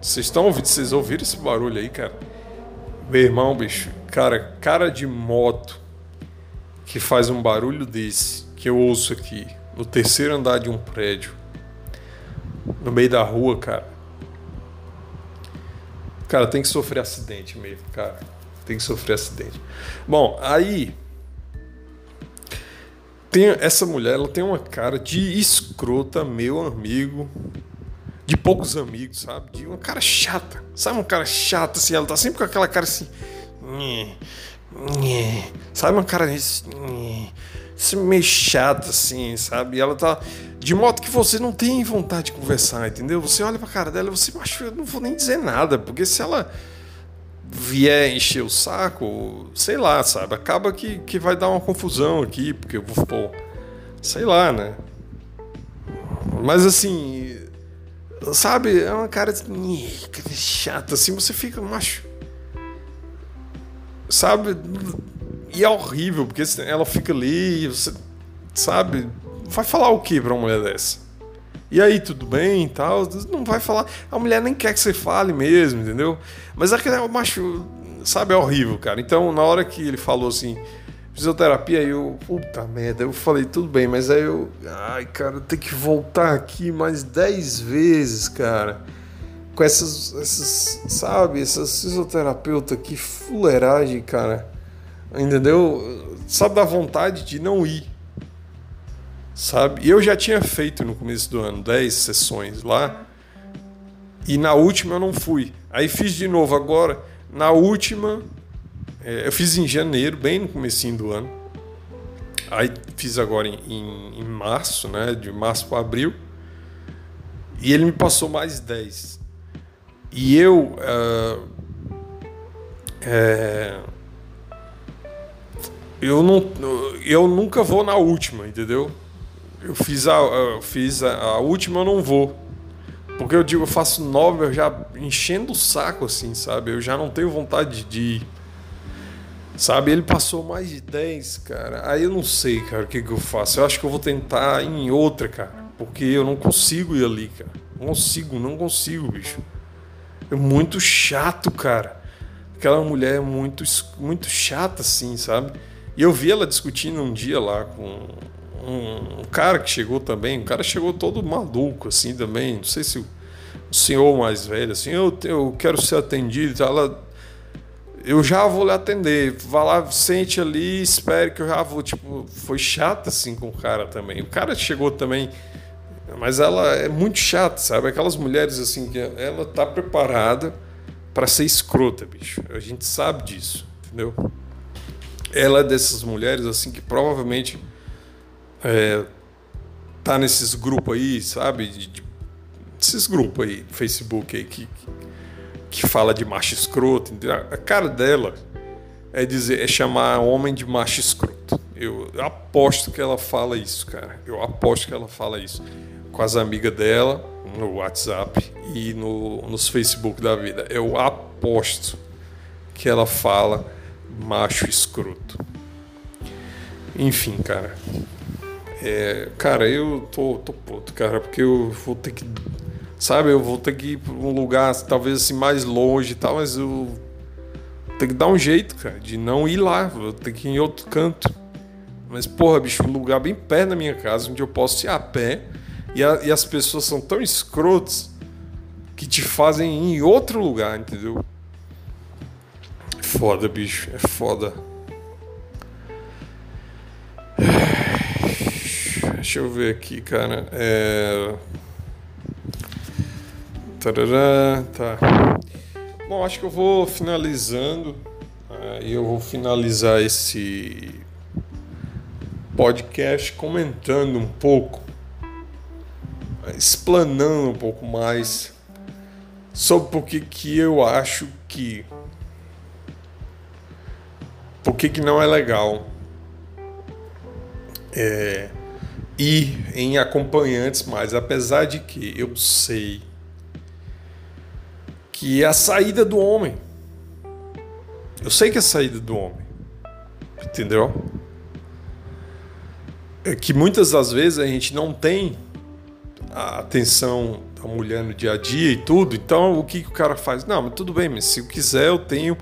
Vocês estão ouvindo? Vocês ouviram esse barulho aí, cara? Meu irmão, bicho, cara, cara de moto que faz um barulho desse que eu ouço aqui no terceiro andar de um prédio, no meio da rua, cara. Cara, tem que sofrer acidente mesmo, cara. Tem que sofrer acidente. Bom, aí tem essa mulher, ela tem uma cara de escrota, meu amigo, de poucos amigos, sabe? De uma cara chata, sabe? Uma cara chata, assim, ela tá sempre com aquela cara assim, sabe? Uma cara assim, meio chata, assim, sabe? E ela tá de modo que você não tem vontade de conversar, entendeu? Você olha pra cara dela e você, acho eu não vou nem dizer nada, porque se ela vier encher o saco, sei lá, sabe? Acaba que, que vai dar uma confusão aqui, porque eu vou, pô, sei lá, né? Mas assim, sabe? É uma cara chata, assim, você fica, macho. Sabe? E é horrível, porque ela fica ali, você, sabe? Vai falar o que pra uma mulher dessa? E aí, tudo bem e tal? Não vai falar. A mulher nem quer que você fale mesmo, entendeu? Mas aquele é macho, sabe, é horrível, cara. Então, na hora que ele falou assim, fisioterapia, eu, puta merda, eu falei, tudo bem, mas aí eu, ai, cara, tenho que voltar aqui mais 10 vezes, cara. Com essas, essas sabe, essas fisioterapeutas, que fuleiragem, cara. Entendeu? Sabe da vontade de não ir sabe? E eu já tinha feito no começo do ano 10 sessões lá e na última eu não fui. Aí fiz de novo agora. Na última, é, eu fiz em janeiro, bem no comecinho do ano. Aí fiz agora em, em, em março, né? De março para abril. E ele me passou mais 10. E eu. Uh, é, eu, não, eu nunca vou na última, entendeu? eu fiz a, eu fiz a, a, última, eu não vou. Porque eu digo, eu faço nove, eu já enchendo o saco, assim, sabe? Eu já não tenho vontade de ir. Sabe? Ele passou mais de 10, cara. Aí eu não sei, cara, o que, que eu faço. Eu acho que eu vou tentar em outra, cara. Porque eu não consigo ir ali, cara. Não consigo, não consigo, bicho. É muito chato, cara. Aquela mulher é muito, muito chata, assim, sabe? E eu vi ela discutindo um dia lá com um, cara que chegou também, um cara chegou todo maluco assim também, não sei se o, o senhor mais velho assim, eu, eu quero ser atendido, ela eu já vou lhe atender, vá lá, sente ali, espere que eu já vou, tipo, foi chata assim com o cara também. O cara chegou também, mas ela é muito chata, sabe? Aquelas mulheres assim que ela tá preparada para ser escrota, bicho. A gente sabe disso, entendeu? Ela é dessas mulheres assim que provavelmente é, tá nesses grupos aí, sabe? De, de, esses grupos aí, Facebook aí, que, que fala de macho escroto. A cara dela é dizer, é chamar homem de macho escroto. Eu, eu aposto que ela fala isso, cara. Eu aposto que ela fala isso com as amigas dela no WhatsApp e no, nos Facebook da vida. Eu aposto que ela fala macho escroto. Enfim, cara. É, cara, eu tô, tô puto, cara, porque eu vou ter que. Sabe, eu vou ter que ir pra um lugar talvez assim mais longe e tal, mas eu tenho que dar um jeito, cara, de não ir lá, vou ter que ir em outro canto. Mas, porra, bicho, um lugar bem perto da minha casa, onde eu posso ir a pé e, a, e as pessoas são tão escrotas que te fazem ir em outro lugar, entendeu? É foda, bicho, é foda. Deixa eu ver aqui, cara. É. Tarará, tá. Bom, acho que eu vou finalizando. E eu vou finalizar esse podcast comentando um pouco, explanando um pouco mais sobre por que eu acho que. Por que, que não é legal é, ir em acompanhantes mais, apesar de que eu sei que é a saída do homem. Eu sei que é a saída do homem. Entendeu? É que muitas das vezes a gente não tem a atenção da mulher no dia a dia e tudo. Então o que, que o cara faz? Não, mas tudo bem, mas se eu quiser eu tenho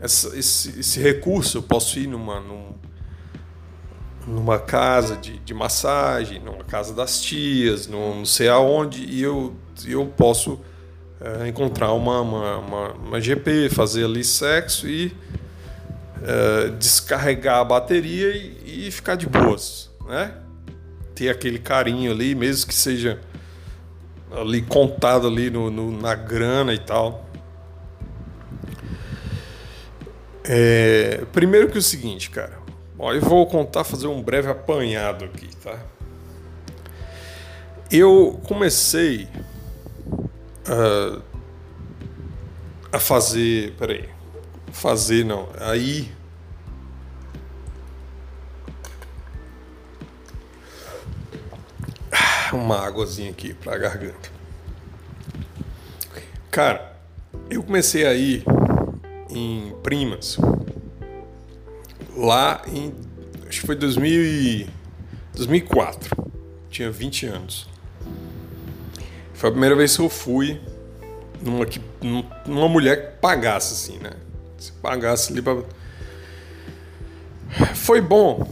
essa, esse, esse, recurso. Eu posso ir numa, num, numa casa de, de massagem, numa casa das tias, num, não sei aonde, e eu, eu posso é, encontrar uma, uma, uma, uma, GP, fazer ali sexo e é, descarregar a bateria e, e, ficar de boas, né? Ter aquele carinho ali, mesmo que seja ali contado ali no, no na grana e tal. É, primeiro que o seguinte, cara. Ó, eu vou contar, fazer um breve apanhado aqui, tá? Eu comecei uh, a fazer. Peraí. Fazer não. Aí. Uma águazinha aqui pra garganta. Cara, eu comecei aí em Primas. Lá em. Acho que foi 2000 e, 2004. Tinha 20 anos. Foi a primeira vez que eu fui numa, numa mulher que pagasse, assim, né? Se pagasse ali pra. Foi bom.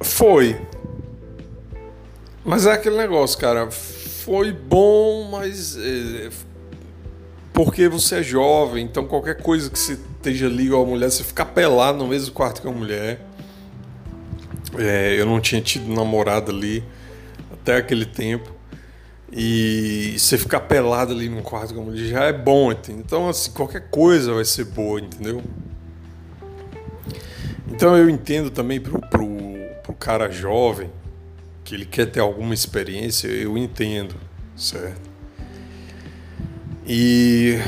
Foi. Mas é aquele negócio, cara. Foi bom, mas. Porque você é jovem, então qualquer coisa que você esteja ali com a mulher, você ficar pelado no mesmo quarto que a mulher. É, eu não tinha tido namorada ali até aquele tempo. E você ficar pelado ali num quarto como ele já é bom, entendeu? Então, assim, qualquer coisa vai ser boa, entendeu? Então eu entendo também pro, pro, pro cara jovem que ele quer ter alguma experiência, eu entendo, certo? E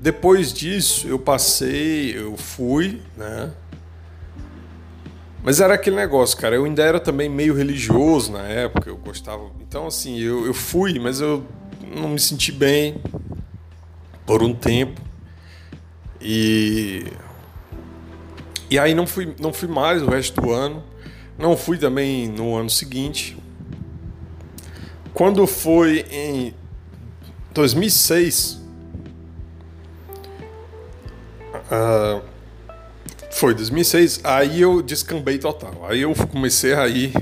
depois disso eu passei, eu fui, né? Mas era aquele negócio, cara. Eu ainda era também meio religioso na época, eu gostava. Então, assim, eu, eu fui, mas eu não me senti bem por um tempo. E. E aí não fui, não fui mais o resto do ano. Não fui também no ano seguinte. Quando foi em 2006. Uh, foi 2006. Aí eu descambei total. Aí eu comecei a ir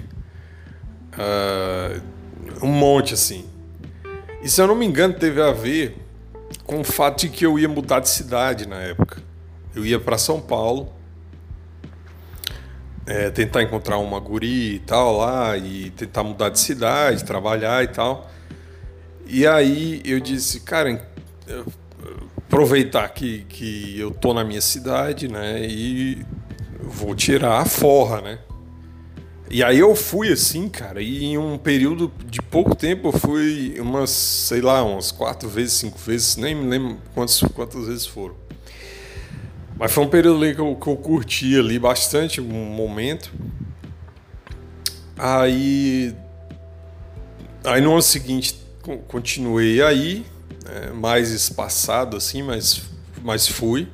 uh, um monte assim. E se eu não me engano, teve a ver com o fato de que eu ia mudar de cidade na época. Eu ia para São Paulo, é, tentar encontrar uma guri e tal lá, e tentar mudar de cidade, trabalhar e tal. E aí eu disse, cara, aproveitar que, que eu tô na minha cidade, né? E vou tirar a forra, né? E aí eu fui assim, cara, e em um período de pouco tempo eu fui umas, sei lá, umas quatro vezes, cinco vezes, nem me lembro quantas, quantas vezes foram. Mas foi um período ali que eu, que eu curti ali bastante, um momento. Aí. Aí no ano seguinte continuei aí, né, mais espaçado assim, mas, mas fui.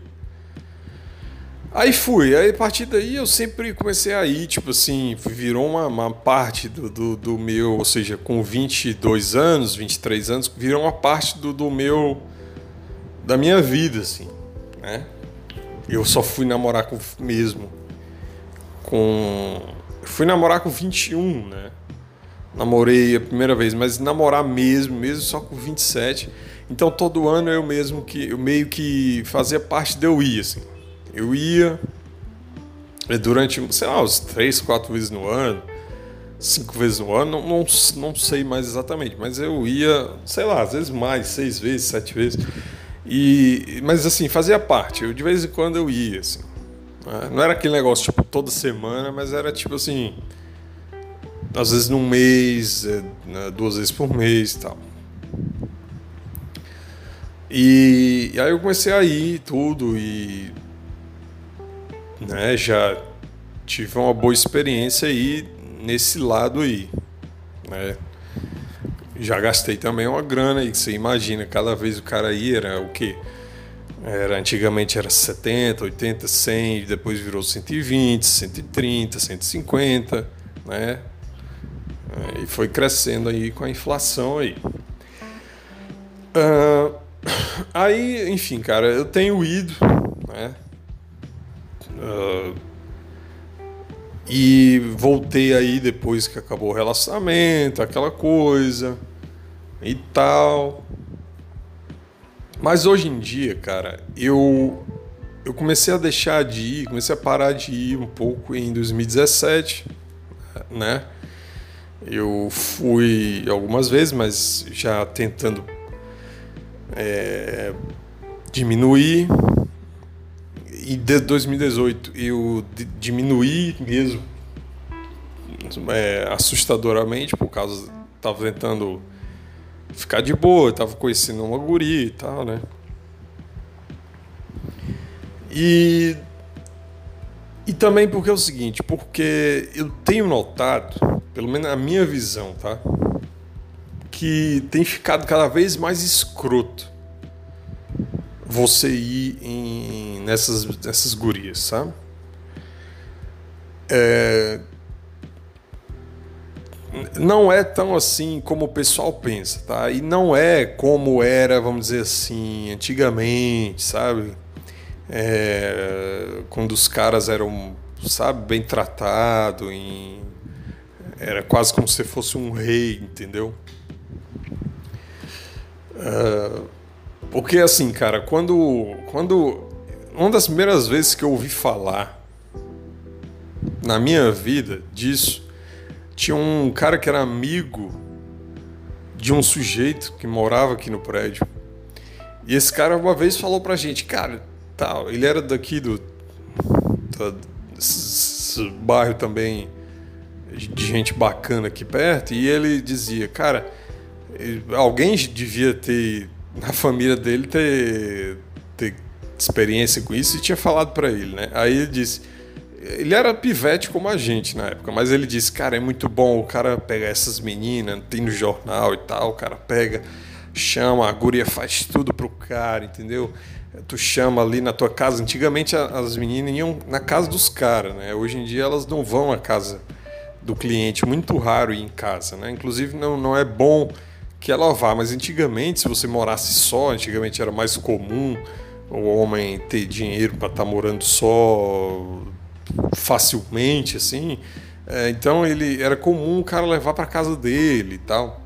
Aí fui, aí a partir daí eu sempre comecei a ir, tipo assim, virou uma, uma parte do, do, do, meu, ou seja, com 22 anos, 23 anos, virou uma parte do, do meu, da minha vida, assim, né? Eu só fui namorar com mesmo, com, fui namorar com 21, né? Namorei a primeira vez, mas namorar mesmo, mesmo só com 27. Então todo ano eu mesmo que, eu meio que fazia parte de eu ir, assim. Eu ia durante, sei lá, uns três, quatro vezes no ano, cinco vezes no ano, não, não, não sei mais exatamente, mas eu ia, sei lá, às vezes mais, seis vezes, sete vezes. E, mas assim, fazia parte. Eu de vez em quando eu ia, assim. Né? Não era aquele negócio tipo toda semana, mas era tipo assim, às vezes num mês, é, né, duas vezes por mês e tal. E, e aí eu comecei a ir tudo e né? Já tive uma boa experiência aí nesse lado aí, né? Já gastei também uma grana e você imagina, cada vez o cara ia era o quê? Era, antigamente era 70, 80, 100, depois virou 120, 130, 150, né? E foi crescendo aí com a inflação aí. Uh, aí, enfim, cara, eu tenho ido, né? Uh, e voltei aí depois que acabou o relacionamento, aquela coisa e tal. Mas hoje em dia, cara, eu eu comecei a deixar de ir, comecei a parar de ir um pouco em 2017, né? Eu fui algumas vezes, mas já tentando é, diminuir, e de 2018 eu diminuí mesmo é, assustadoramente por causa tava tentando ficar de boa, tava conhecendo uma guria e tal, né? E e também porque é o seguinte, porque eu tenho notado, pelo menos na minha visão, tá? Que tem ficado cada vez mais escroto você ir em, nessas, nessas gurias, sabe? É, não é tão assim como o pessoal pensa, tá? E não é como era, vamos dizer assim, antigamente, sabe? É, quando os caras eram, sabe, bem tratados, era quase como se fosse um rei, entendeu? Uh, porque assim, cara, quando. quando uma das primeiras vezes que eu ouvi falar na minha vida disso, tinha um cara que era amigo de um sujeito que morava aqui no prédio. E esse cara uma vez falou pra gente, cara, tal, ele era daqui do, do bairro também de gente bacana aqui perto, e ele dizia, cara, alguém devia ter na família dele ter, ter experiência com isso e tinha falado para ele, né? Aí ele disse, ele era pivete como a gente na época, mas ele disse, cara, é muito bom o cara pegar essas meninas, tem no jornal e tal, o cara pega, chama, a guria faz tudo pro cara, entendeu? Tu chama ali na tua casa, antigamente as meninas iam na casa dos caras, né? Hoje em dia elas não vão à casa do cliente, muito raro ir em casa, né? Inclusive não, não é bom que ela vá. Mas antigamente, se você morasse só, antigamente era mais comum o homem ter dinheiro para estar tá morando só facilmente, assim. É, então ele era comum o cara levar para casa dele e tal.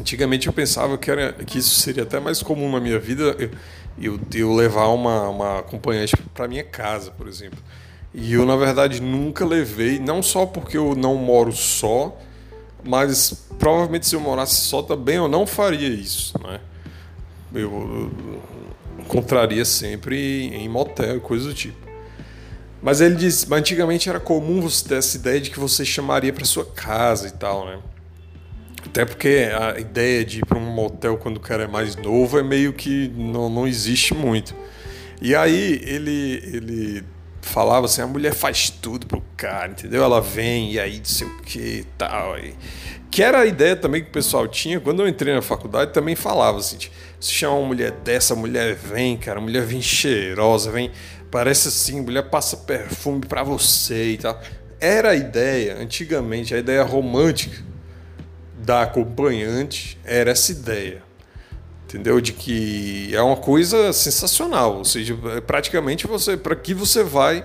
Antigamente eu pensava que, era, que isso seria até mais comum na minha vida, eu, eu, eu levar uma, uma acompanhante para minha casa, por exemplo. E eu, na verdade, nunca levei, não só porque eu não moro só, mas provavelmente se eu morasse só também eu não faria isso, né? Eu encontraria sempre em motel, coisa do tipo. Mas ele disse, mas antigamente era comum você ter essa ideia de que você chamaria para sua casa e tal, né? Até porque a ideia de ir para um motel quando o cara é mais novo é meio que não, não existe muito. E aí ele, ele falava assim, a mulher faz tudo pro cara, entendeu? Ela vem e aí não sei o que e tal. E... Que era a ideia também que o pessoal tinha, quando eu entrei na faculdade, também falava assim, se chama uma mulher dessa, a mulher vem, cara, a mulher vem cheirosa, vem, parece assim, a mulher passa perfume para você e tal. Era a ideia, antigamente, a ideia romântica da acompanhante era essa ideia entendeu? De que é uma coisa sensacional, ou seja, é praticamente você, para que você vai,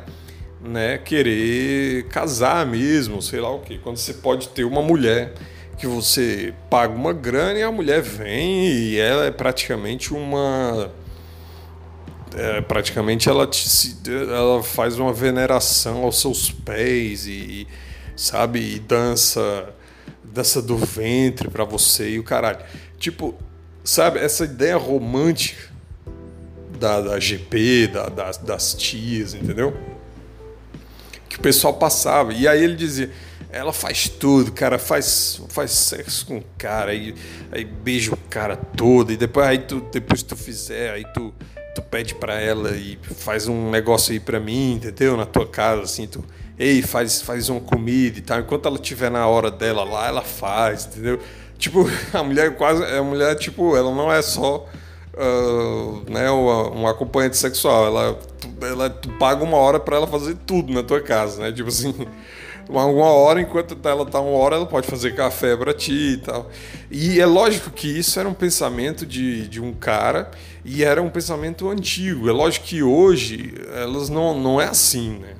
né, querer casar mesmo, sei lá o que, quando você pode ter uma mulher que você paga uma grana e a mulher vem e ela é praticamente uma é, praticamente ela, te, ela faz uma veneração aos seus pés e, sabe e dança dança do ventre para você e o caralho tipo sabe, essa ideia romântica da, da GP, da, das, das tias, entendeu? Que o pessoal passava. E aí ele dizia: ela faz tudo, cara, faz, faz sexo com o cara, aí, aí beija o cara todo, e depois, aí tu, depois tu fizer, aí tu, tu pede pra ela e faz um negócio aí pra mim, entendeu? Na tua casa, assim, tu. Ei, faz, faz uma comida e tal. Enquanto ela estiver na hora dela lá, ela faz, entendeu? Tipo, a mulher quase. A mulher, tipo, ela não é só uh, né, uma, acompanhante sexual. Ela, ela tu paga uma hora para ela fazer tudo na tua casa, né? Tipo assim. Uma hora, enquanto ela tá uma hora, ela pode fazer café para ti e tal. E é lógico que isso era um pensamento de, de um cara e era um pensamento antigo. É lógico que hoje elas não, não é assim, né?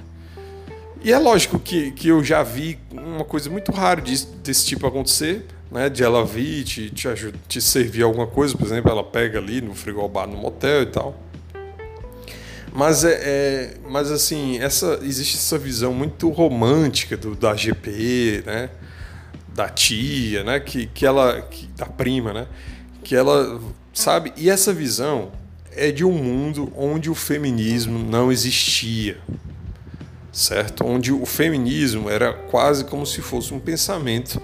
E é lógico que, que eu já vi uma coisa muito rara desse, desse tipo acontecer né, de ela vir te, te, te servir alguma coisa, por exemplo, ela pega ali no frigobar no motel e tal. Mas é, é, mas assim, essa existe essa visão muito romântica do, da GP, né? Da tia, né? Que, que ela que, da prima, né? Que ela sabe? E essa visão é de um mundo onde o feminismo não existia. Certo? Onde o feminismo era quase como se fosse um pensamento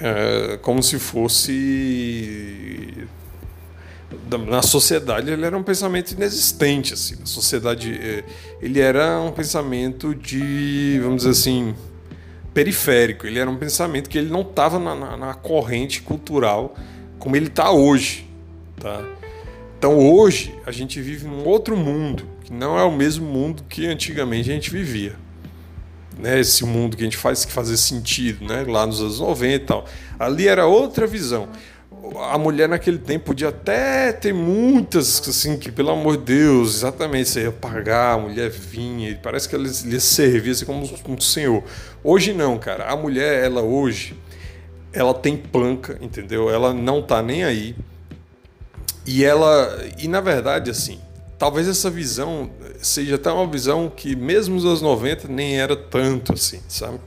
é, como se fosse na sociedade ele era um pensamento inexistente assim. Na sociedade é, ele era um pensamento de vamos dizer assim periférico. Ele era um pensamento que ele não estava na, na, na, corrente cultural como ele está hoje tá? Então hoje a gente vive num outro mundo que não é o mesmo mundo que antigamente a gente vivia né, esse mundo que a gente faz que fazer sentido, né, lá nos anos 90 e tal. Ali era outra visão. A mulher naquele tempo podia até ter muitas, assim, que pelo amor de Deus, exatamente, você ia pagar, a mulher vinha, parece que ela lhe servia assim, como um senhor. Hoje não, cara. A mulher, ela hoje, ela tem panca, entendeu? Ela não tá nem aí. E ela, e na verdade, assim, talvez essa visão seja até uma visão que, mesmo nos anos 90, nem era tanto assim, sabe?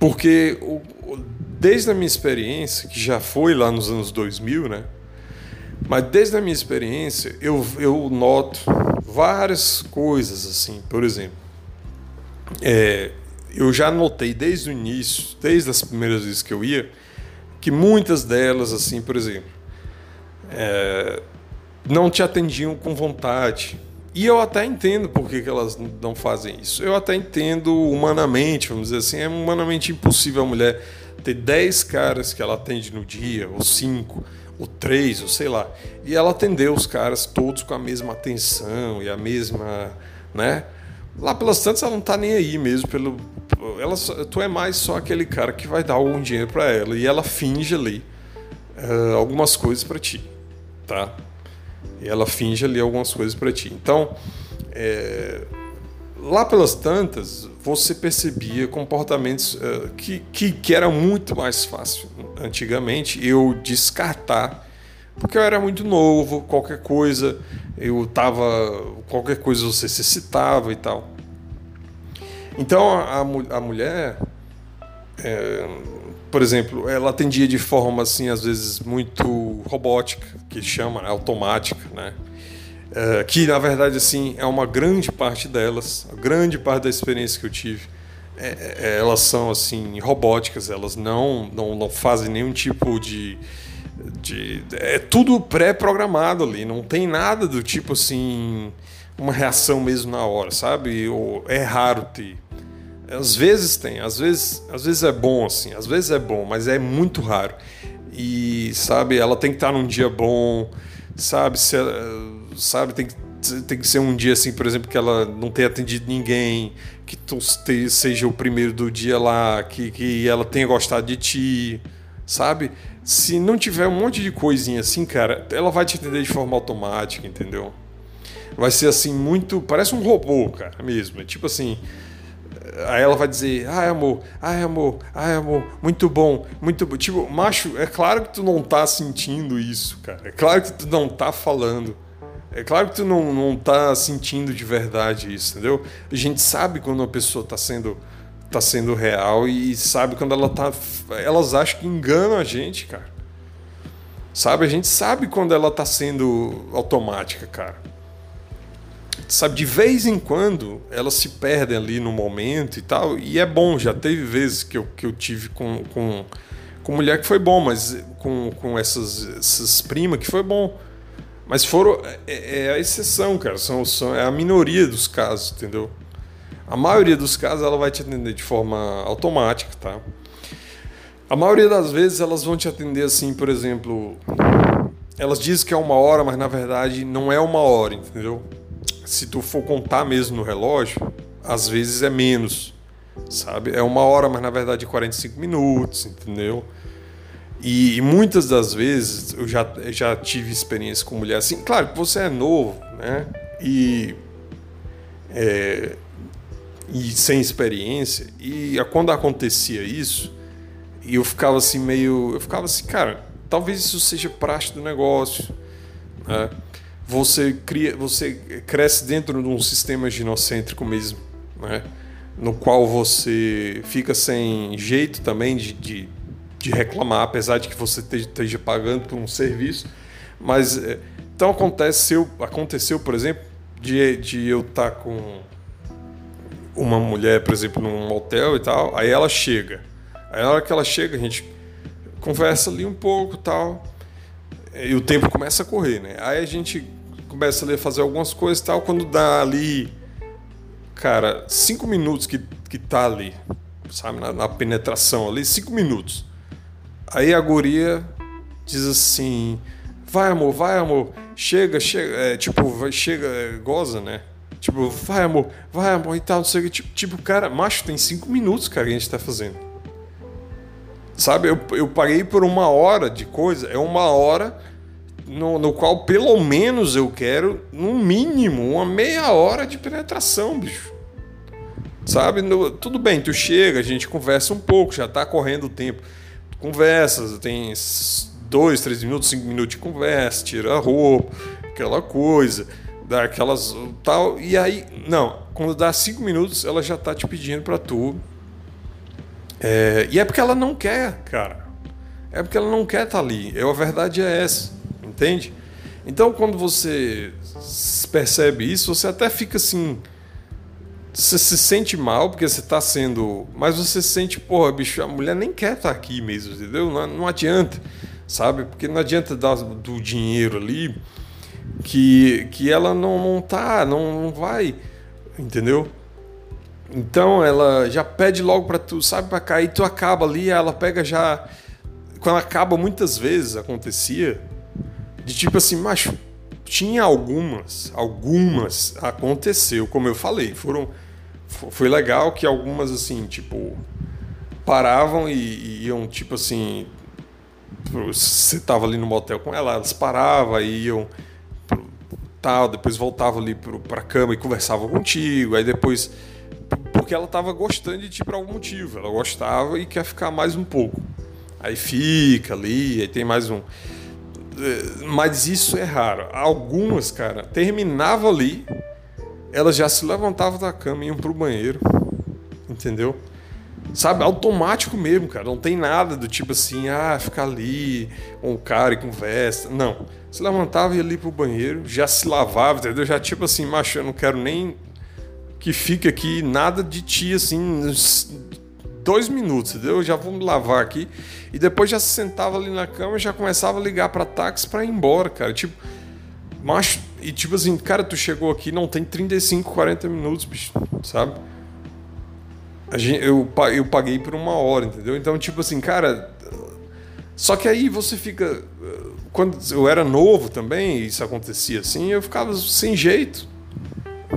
Porque desde a minha experiência, que já foi lá nos anos 2000, né? Mas desde a minha experiência, eu, eu noto várias coisas assim. Por exemplo, é, eu já notei desde o início, desde as primeiras vezes que eu ia, que muitas delas, assim, por exemplo, é, não te atendiam com vontade. E eu até entendo por que, que elas não fazem isso. Eu até entendo humanamente, vamos dizer assim, é humanamente impossível a mulher ter 10 caras que ela atende no dia, ou 5, ou 3, ou sei lá, e ela atender os caras todos com a mesma atenção e a mesma, né? Lá pelas tantas ela não tá nem aí mesmo pelo ela tu é mais só aquele cara que vai dar algum dinheiro para ela e ela finge ali uh, algumas coisas para ti, tá? Ela finge ali algumas coisas para ti. Então, é, lá pelas tantas, você percebia comportamentos uh, que, que, que era muito mais fácil antigamente eu descartar, porque eu era muito novo, qualquer coisa, eu tava. qualquer coisa você se citava e tal. Então a, a mulher. É, por exemplo, ela atendia de forma assim, às vezes muito robótica, que chama, né, automática, né? É, que na verdade assim é uma grande parte delas, a grande parte da experiência que eu tive, é, é, elas são assim robóticas, elas não, não não fazem nenhum tipo de de é tudo pré-programado ali, não tem nada do tipo assim uma reação mesmo na hora, sabe? Ou é raro ter. Às vezes tem, às vezes, às vezes é bom assim, às vezes é bom, mas é muito raro. E sabe, ela tem que estar num dia bom, sabe? Se, sabe, tem que tem que ser um dia assim, por exemplo, que ela não tenha atendido ninguém, que tu seja o primeiro do dia lá, que, que ela tenha gostado de ti, sabe? Se não tiver um monte de coisinha assim, cara, ela vai te atender de forma automática, entendeu? Vai ser assim, muito. Parece um robô, cara, mesmo. É tipo assim. Aí ela vai dizer, ai amor, ai amor, ai amor, muito bom, muito bom. Tipo, macho, é claro que tu não tá sentindo isso, cara. É claro que tu não tá falando. É claro que tu não, não tá sentindo de verdade isso, entendeu? A gente sabe quando uma pessoa tá sendo, tá sendo real e sabe quando ela tá. Elas acham que enganam a gente, cara. Sabe? A gente sabe quando ela tá sendo automática, cara. Sabe, de vez em quando elas se perdem ali no momento e tal. E é bom, já teve vezes que eu, que eu tive com, com, com mulher que foi bom, mas com, com essas, essas primas que foi bom. Mas foram. É, é, a exceção, cara. São, são, é a minoria dos casos, entendeu? A maioria dos casos ela vai te atender de forma automática, tá? A maioria das vezes elas vão te atender assim, por exemplo. Elas dizem que é uma hora, mas na verdade não é uma hora, entendeu? Se tu for contar mesmo no relógio, às vezes é menos, sabe? É uma hora, mas na verdade é 45 minutos, entendeu? E, muitas das vezes eu já, já tive experiência com mulher assim. Claro que você é novo, né? E, é, e sem experiência. E quando acontecia isso, e eu ficava assim meio. Eu ficava assim, cara, talvez isso seja praxe do negócio. Né? Você, cria, você cresce dentro de um sistema ginocêntrico mesmo, né? no qual você fica sem jeito também de, de de reclamar, apesar de que você esteja pagando por um serviço. Mas é, então aconteceu, aconteceu, por exemplo, de, de eu estar tá com uma mulher, por exemplo, num motel e tal, aí ela chega. Aí na hora que ela chega, a gente conversa ali um pouco tal, e o tempo começa a correr, né? Aí a gente começa ali a fazer algumas coisas e tal, quando dá ali, cara, cinco minutos que, que tá ali, sabe, na, na penetração ali, cinco minutos. Aí a guria diz assim: vai amor, vai amor, chega, chega, é, tipo, vai, chega, é, goza, né? Tipo, vai amor, vai amor e tal, não sei o que. Tipo, tipo, cara, macho, tem cinco minutos, cara, que a gente tá fazendo. Sabe, eu, eu paguei por uma hora de coisa, é uma hora no, no qual pelo menos eu quero, no mínimo, uma meia hora de penetração, bicho. Sabe, no, tudo bem, tu chega, a gente conversa um pouco, já tá correndo o tempo conversas, tem dois, três minutos, cinco minutos de conversa, tira a roupa, aquela coisa, dá aquelas tal, e aí, não, quando dá cinco minutos, ela já tá te pedindo para tu. É, e é porque ela não quer, cara. É porque ela não quer estar tá ali. Eu, a verdade é essa, entende? Então, quando você percebe isso, você até fica assim você se sente mal porque você está sendo. Mas você se sente, porra, bicho, a mulher nem quer estar tá aqui mesmo, entendeu? Não, não adianta, sabe? Porque não adianta dar do dinheiro ali que, que ela não, não tá, não, não vai, entendeu? Então ela já pede logo para tu, sabe, para cair, tu acaba ali, ela pega já. Quando acaba, muitas vezes acontecia, de tipo assim, macho, tinha algumas, algumas aconteceu, como eu falei, foram foi legal que algumas assim, tipo, paravam e, e iam tipo assim, você tava ali no motel com ela, elas paravam e iam tal, depois voltavam ali para a cama e conversavam contigo, aí depois porque ela tava gostando de ti por algum motivo, ela gostava e quer ficar mais um pouco. Aí fica ali, aí tem mais um mas isso é raro. Algumas, cara, terminava ali, elas já se levantavam da cama e iam pro banheiro. Entendeu? Sabe, automático mesmo, cara. Não tem nada do tipo assim, ah, ficar ali o cara e conversa. Não. Se levantava e ia ali pro banheiro, já se lavava, entendeu? Já tipo assim, macho, eu não quero nem que fique aqui nada de ti, assim, dois minutos, entendeu? Eu já vou me lavar aqui. E depois já se sentava ali na cama e já começava a ligar para táxi para ir embora, cara. Tipo, macho. E tipo assim, cara, tu chegou aqui não tem 35, 40 minutos, bicho, sabe? Gente, eu, eu paguei por uma hora, entendeu? Então, tipo assim, cara. Só que aí você fica. Quando eu era novo também, isso acontecia assim, eu ficava sem jeito,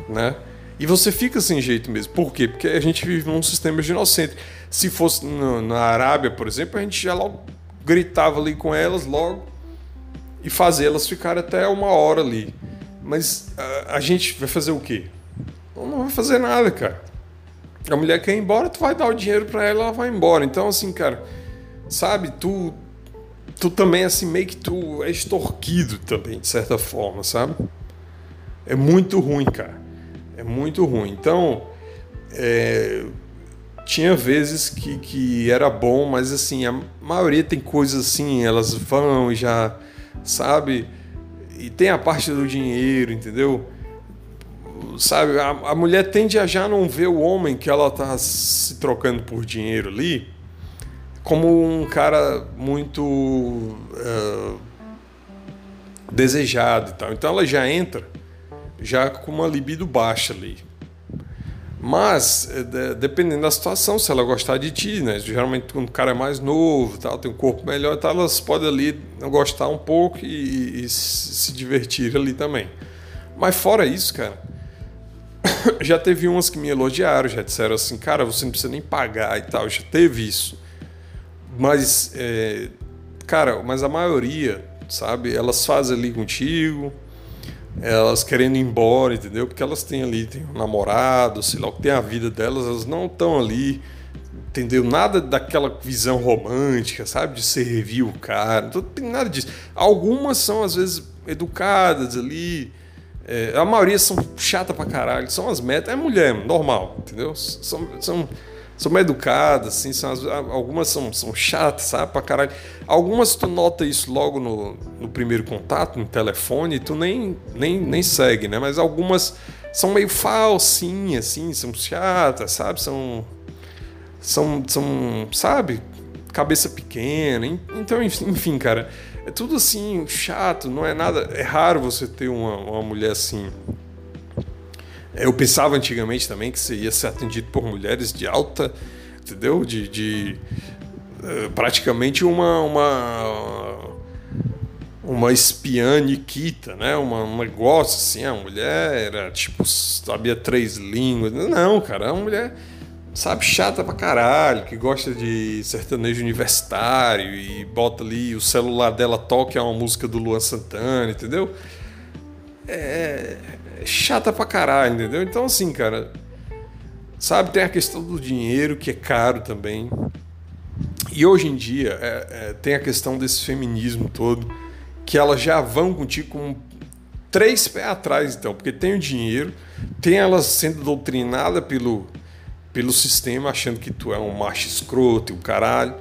né? E você fica sem jeito mesmo. Por quê? Porque a gente vive num sistema inocente. Se fosse no, na Arábia, por exemplo, a gente já logo gritava ali com elas logo e fazia elas ficar até uma hora ali. Mas a, a gente vai fazer o quê? Não, não vai fazer nada, cara. A mulher quer ir embora, tu vai dar o dinheiro para ela, ela vai embora. Então, assim, cara, sabe, tu, tu também, assim, meio que tu é extorquido também, de certa forma, sabe? É muito ruim, cara. É muito ruim. Então, é, tinha vezes que, que era bom, mas assim, a maioria tem coisas assim, elas vão e já, sabe? E tem a parte do dinheiro, entendeu? Sabe, a, a mulher tende a já não ver o homem que ela tá se trocando por dinheiro ali como um cara muito uh, desejado e tal. Então ela já entra já com uma libido baixa ali. Mas, eh, dependendo da situação, se ela gostar de ti, né? Geralmente quando o cara é mais novo, tal, tem um corpo melhor, tal, elas podem ali gostar um pouco e, e se divertir ali também. Mas fora isso, cara, já teve umas que me elogiaram, já disseram assim, cara, você não precisa nem pagar e tal, já teve isso. Mas, é, cara, mas a maioria, sabe, elas fazem ali contigo, elas querendo ir embora, entendeu? Porque elas têm ali, tem um namorado, sei lá, que tem a vida delas, elas não estão ali, entendeu? Nada daquela visão romântica, sabe? De servir o cara, não tem nada disso. Algumas são, às vezes, educadas ali, é, a maioria são chata pra caralho, são as metas, é mulher, normal, entendeu? São, são são mais educadas, assim, são as, algumas são, são chatas, sabe, pra caralho. Algumas tu nota isso logo no, no primeiro contato, no telefone, tu nem, nem, nem segue, né? Mas algumas são meio falsinhas, assim, são chatas, sabe? São, são, são sabe, cabeça pequena. Então, enfim, cara, é tudo assim, chato, não é nada. É raro você ter uma, uma mulher assim eu pensava antigamente também que você ia ser atendido por mulheres de alta, entendeu? De, de uh, praticamente uma, uma uma espiã Nikita, né? Uma, um negócio assim, a mulher era tipo, sabia três línguas. Não, cara, é uma mulher, sabe, chata pra caralho, que gosta de sertanejo universitário e bota ali, o celular dela toca uma música do Luan Santana, entendeu? É, chata pra caralho, entendeu? Então, assim, cara, sabe, tem a questão do dinheiro, que é caro também. E hoje em dia é, é, tem a questão desse feminismo todo, que elas já vão contigo com três pés atrás, então, porque tem o dinheiro, tem elas sendo doutrinada pelo, pelo sistema, achando que tu é um macho escroto e o caralho,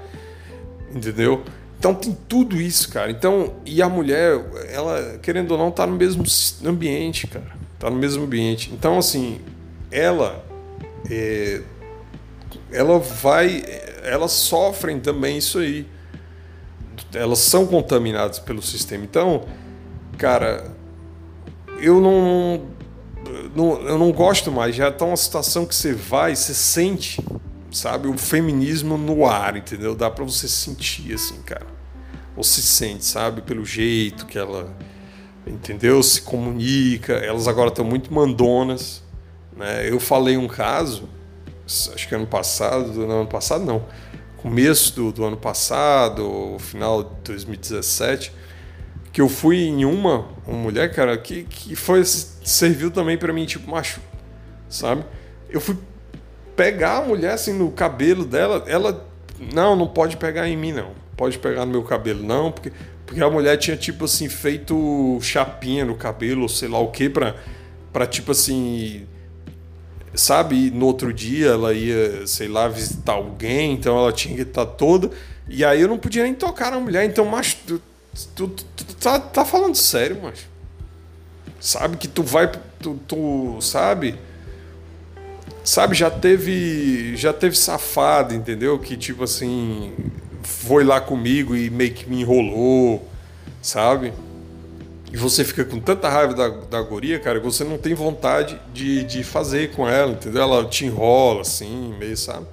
entendeu? Então tem tudo isso, cara. Então, e a mulher, ela, querendo ou não, tá no mesmo ambiente, cara tá no mesmo ambiente. Então, assim, ela é, ela vai, elas sofrem também isso aí. Elas são contaminadas pelo sistema. Então, cara, eu não, não eu não gosto mais. Já tá uma situação que você vai, você sente, sabe, o feminismo no ar, entendeu? Dá para você sentir assim, cara. Ou se sente, sabe, pelo jeito que ela entendeu? Se comunica. Elas agora estão muito mandonas. Né? Eu falei um caso, acho que ano passado, não, ano passado não, começo do, do ano passado, final de 2017, que eu fui em uma, uma mulher, cara, que, que foi, serviu também para mim, tipo, macho, sabe? Eu fui pegar a mulher assim no cabelo dela, ela, não, não pode pegar em mim, não. Pode pegar no meu cabelo, não, porque porque a mulher tinha, tipo assim, feito chapinha no cabelo, sei lá o que, pra, pra tipo assim. Sabe, no outro dia ela ia, sei lá, visitar alguém, então ela tinha que estar toda. E aí eu não podia nem tocar na mulher, então, mas tu, tu, tu, tu tá, tá falando sério, mas Sabe que tu vai. Tu, tu sabe? sabe, já teve, já teve safado, entendeu? Que tipo assim, foi lá comigo e meio que me enrolou, sabe? E você fica com tanta raiva da, da guria, cara, que você não tem vontade de, de fazer com ela, entendeu? Ela te enrola assim, meio, sabe?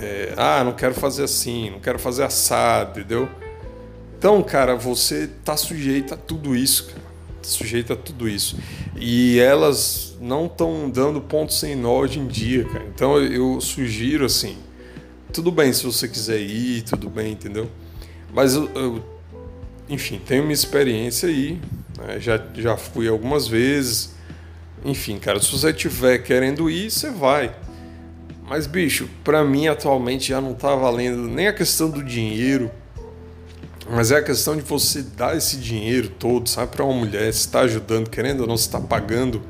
É, ah, não quero fazer assim, não quero fazer assado, entendeu? Então, cara, você tá sujeito a tudo isso, cara. Tá sujeito a tudo isso. E elas não estão dando ponto sem nó hoje em dia, cara. Então eu sugiro assim, tudo bem se você quiser ir, tudo bem, entendeu? Mas eu, eu enfim, tenho uma experiência aí, né? já, já fui algumas vezes. Enfim, cara, se você tiver querendo ir, você vai. Mas, bicho, para mim atualmente já não tá valendo nem a questão do dinheiro, mas é a questão de você dar esse dinheiro todo, sabe, para uma mulher, se está ajudando, querendo ou não, se está pagando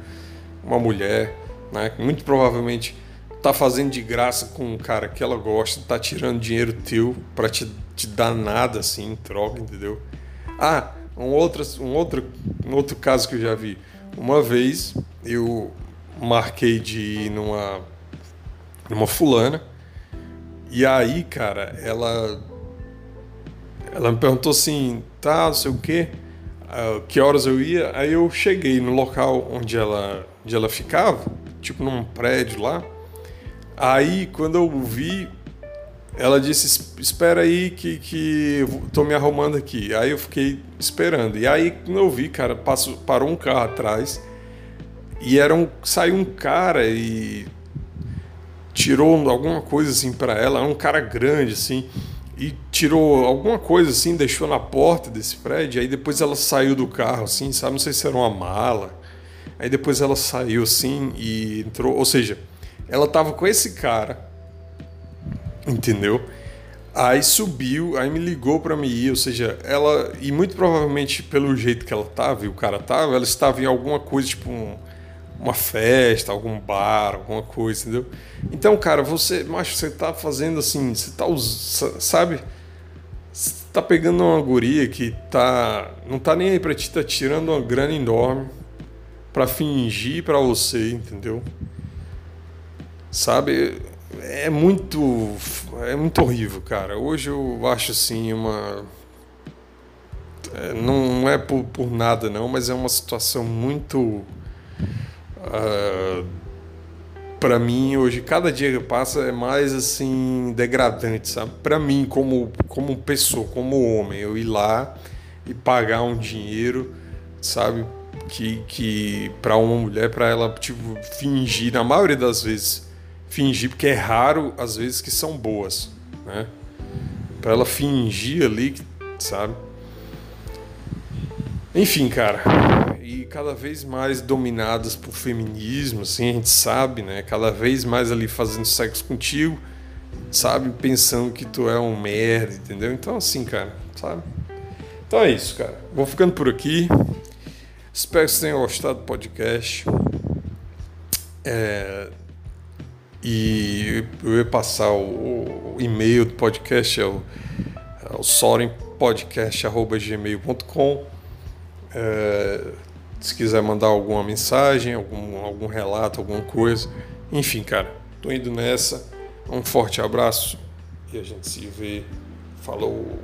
uma mulher, né? Muito provavelmente tá fazendo de graça com um cara que ela gosta, tá tirando dinheiro teu para te, te dar nada assim em troca, entendeu? Ah, um outro, um, outro, um outro caso que eu já vi. Uma vez eu marquei de ir numa, numa fulana. E aí, cara, ela ela me perguntou assim, tá, não sei o quê, uh, que horas eu ia. Aí eu cheguei no local onde ela, onde ela ficava, tipo num prédio lá. Aí quando eu vi, ela disse: Espera aí que, que tô me arrumando aqui. Aí eu fiquei esperando. E aí, quando eu vi, cara, passou, parou um carro atrás e era um, saiu um cara e tirou alguma coisa assim para ela. Era um cara grande assim e tirou alguma coisa assim, deixou na porta desse prédio. Aí depois ela saiu do carro assim, sabe? Não sei se era uma mala. Aí depois ela saiu assim e entrou. Ou seja, ela tava com esse cara Entendeu? Aí subiu, aí me ligou para me ir, ou seja, ela, e muito provavelmente pelo jeito que ela tava e o cara tava, ela estava em alguma coisa, tipo um, uma festa, algum bar, alguma coisa, entendeu? Então, cara, você, macho, você tá fazendo assim, você tá, sabe? Você tá pegando uma guria que tá, não tá nem aí pra ti, tá tirando uma grana enorme para fingir para você, entendeu? Sabe? é muito é muito horrível, cara. Hoje eu acho assim uma é, não é por, por, nada não, mas é uma situação muito uh, ah, para mim hoje cada dia que passa é mais assim degradante, sabe? Para mim como como pessoa, como homem, eu ir lá e pagar um dinheiro, sabe? Que, que para uma mulher, para ela tipo fingir na maioria das vezes fingir, porque é raro às vezes que são boas, né? Para ela fingir ali, sabe? Enfim, cara, e cada vez mais dominadas por feminismo, assim, a gente sabe, né? Cada vez mais ali fazendo sexo contigo, sabe? Pensando que tu é um merda, entendeu? Então, assim, cara, sabe? Então é isso, cara. Vou ficando por aqui. Espero que vocês tenham gostado do podcast. É, e eu ia passar o, o e-mail do podcast, é o, é o sorenpodcast.gmail.com. É, se quiser mandar alguma mensagem, algum, algum relato, alguma coisa. Enfim, cara, tô indo nessa. Um forte abraço e a gente se vê. Falou!